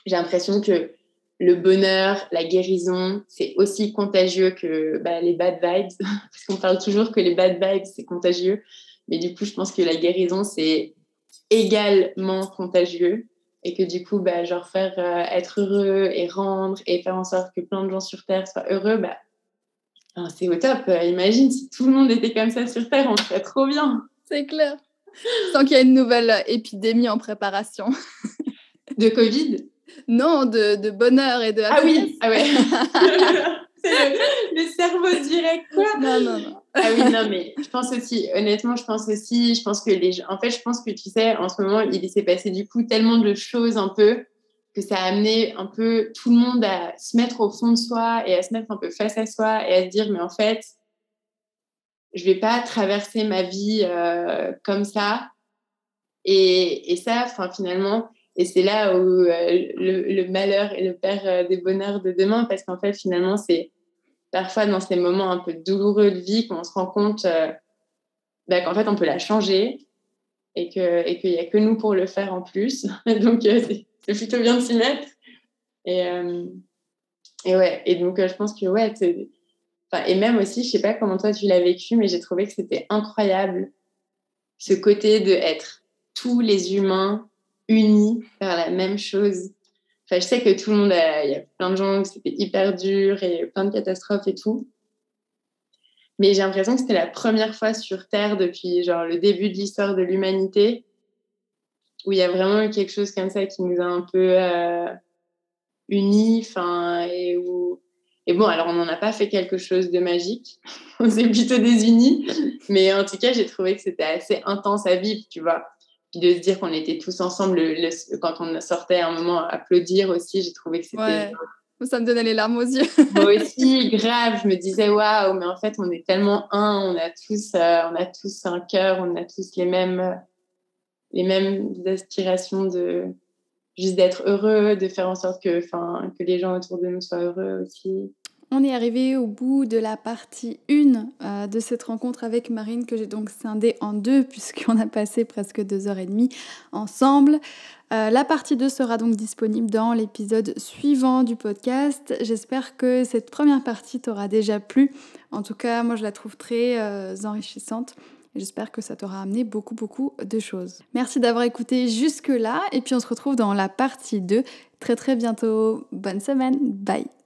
j'ai l'impression que le bonheur, la guérison, c'est aussi contagieux que bah, les bad vibes. Parce qu'on parle toujours que les bad vibes, c'est contagieux. Mais du coup, je pense que la guérison, c'est également contagieux et que du coup, bah, genre faire euh, être heureux et rendre et faire en sorte que plein de gens sur Terre soient heureux, bah, c'est au top. Euh, imagine si tout le monde était comme ça sur Terre, on serait trop bien. C'est clair. Sans qu'il y ait une nouvelle épidémie en préparation. De Covid Non, de, de bonheur et de Ah oui, ah ouais. le, cerveau direct, quoi. Non, non, non. Ah oui, non, mais je pense aussi, honnêtement, je pense aussi, je pense que les gens, en fait, je pense que tu sais, en ce moment, il s'est passé du coup tellement de choses un peu que ça a amené un peu tout le monde à se mettre au fond de soi et à se mettre un peu face à soi et à se dire, mais en fait, je vais pas traverser ma vie euh, comme ça. Et, et ça, enfin, finalement, et c'est là où euh, le, malheur est le père euh, des bonheurs de demain, parce qu'en fait, finalement, c'est parfois dans ces moments un peu douloureux de vie qu'on se rend compte euh, bah, qu'en fait, on peut la changer et qu'il et n'y a que nous pour le faire en plus. donc, c'est plutôt bien de s'y mettre. Et, et ouais, et donc, je pense que, ouais, et même aussi, je sais pas comment toi tu l'as vécu, mais j'ai trouvé que c'était incroyable ce côté de être tous les humains unis vers la même chose. Enfin, je sais que tout le monde, il y a plein de gens que c'était hyper dur et plein de catastrophes et tout. Mais j'ai l'impression que c'était la première fois sur Terre depuis genre le début de l'histoire de l'humanité où il y a vraiment eu quelque chose comme ça qui nous a un peu euh, unis. Enfin, et où et bon, alors on n'en a pas fait quelque chose de magique, on s'est plutôt désunis, mais en tout cas, j'ai trouvé que c'était assez intense à vivre, tu vois. Puis de se dire qu'on était tous ensemble, quand on sortait un moment applaudir aussi, j'ai trouvé que c'était. Ouais. Ça me donnait les larmes aux yeux. Moi aussi, grave. Je me disais, waouh, mais en fait, on est tellement un, on a tous, euh, on a tous un cœur, on a tous les mêmes, les mêmes aspirations de juste d'être heureux, de faire en sorte que, que les gens autour de nous soient heureux aussi. On est arrivé au bout de la partie 1 euh, de cette rencontre avec Marine que j'ai donc scindée en deux puisqu'on a passé presque deux heures et demie ensemble. Euh, la partie 2 sera donc disponible dans l'épisode suivant du podcast. J'espère que cette première partie t'aura déjà plu. En tout cas, moi je la trouve très euh, enrichissante. J'espère que ça t'aura amené beaucoup beaucoup de choses. Merci d'avoir écouté jusque là et puis on se retrouve dans la partie 2 très très bientôt. Bonne semaine, bye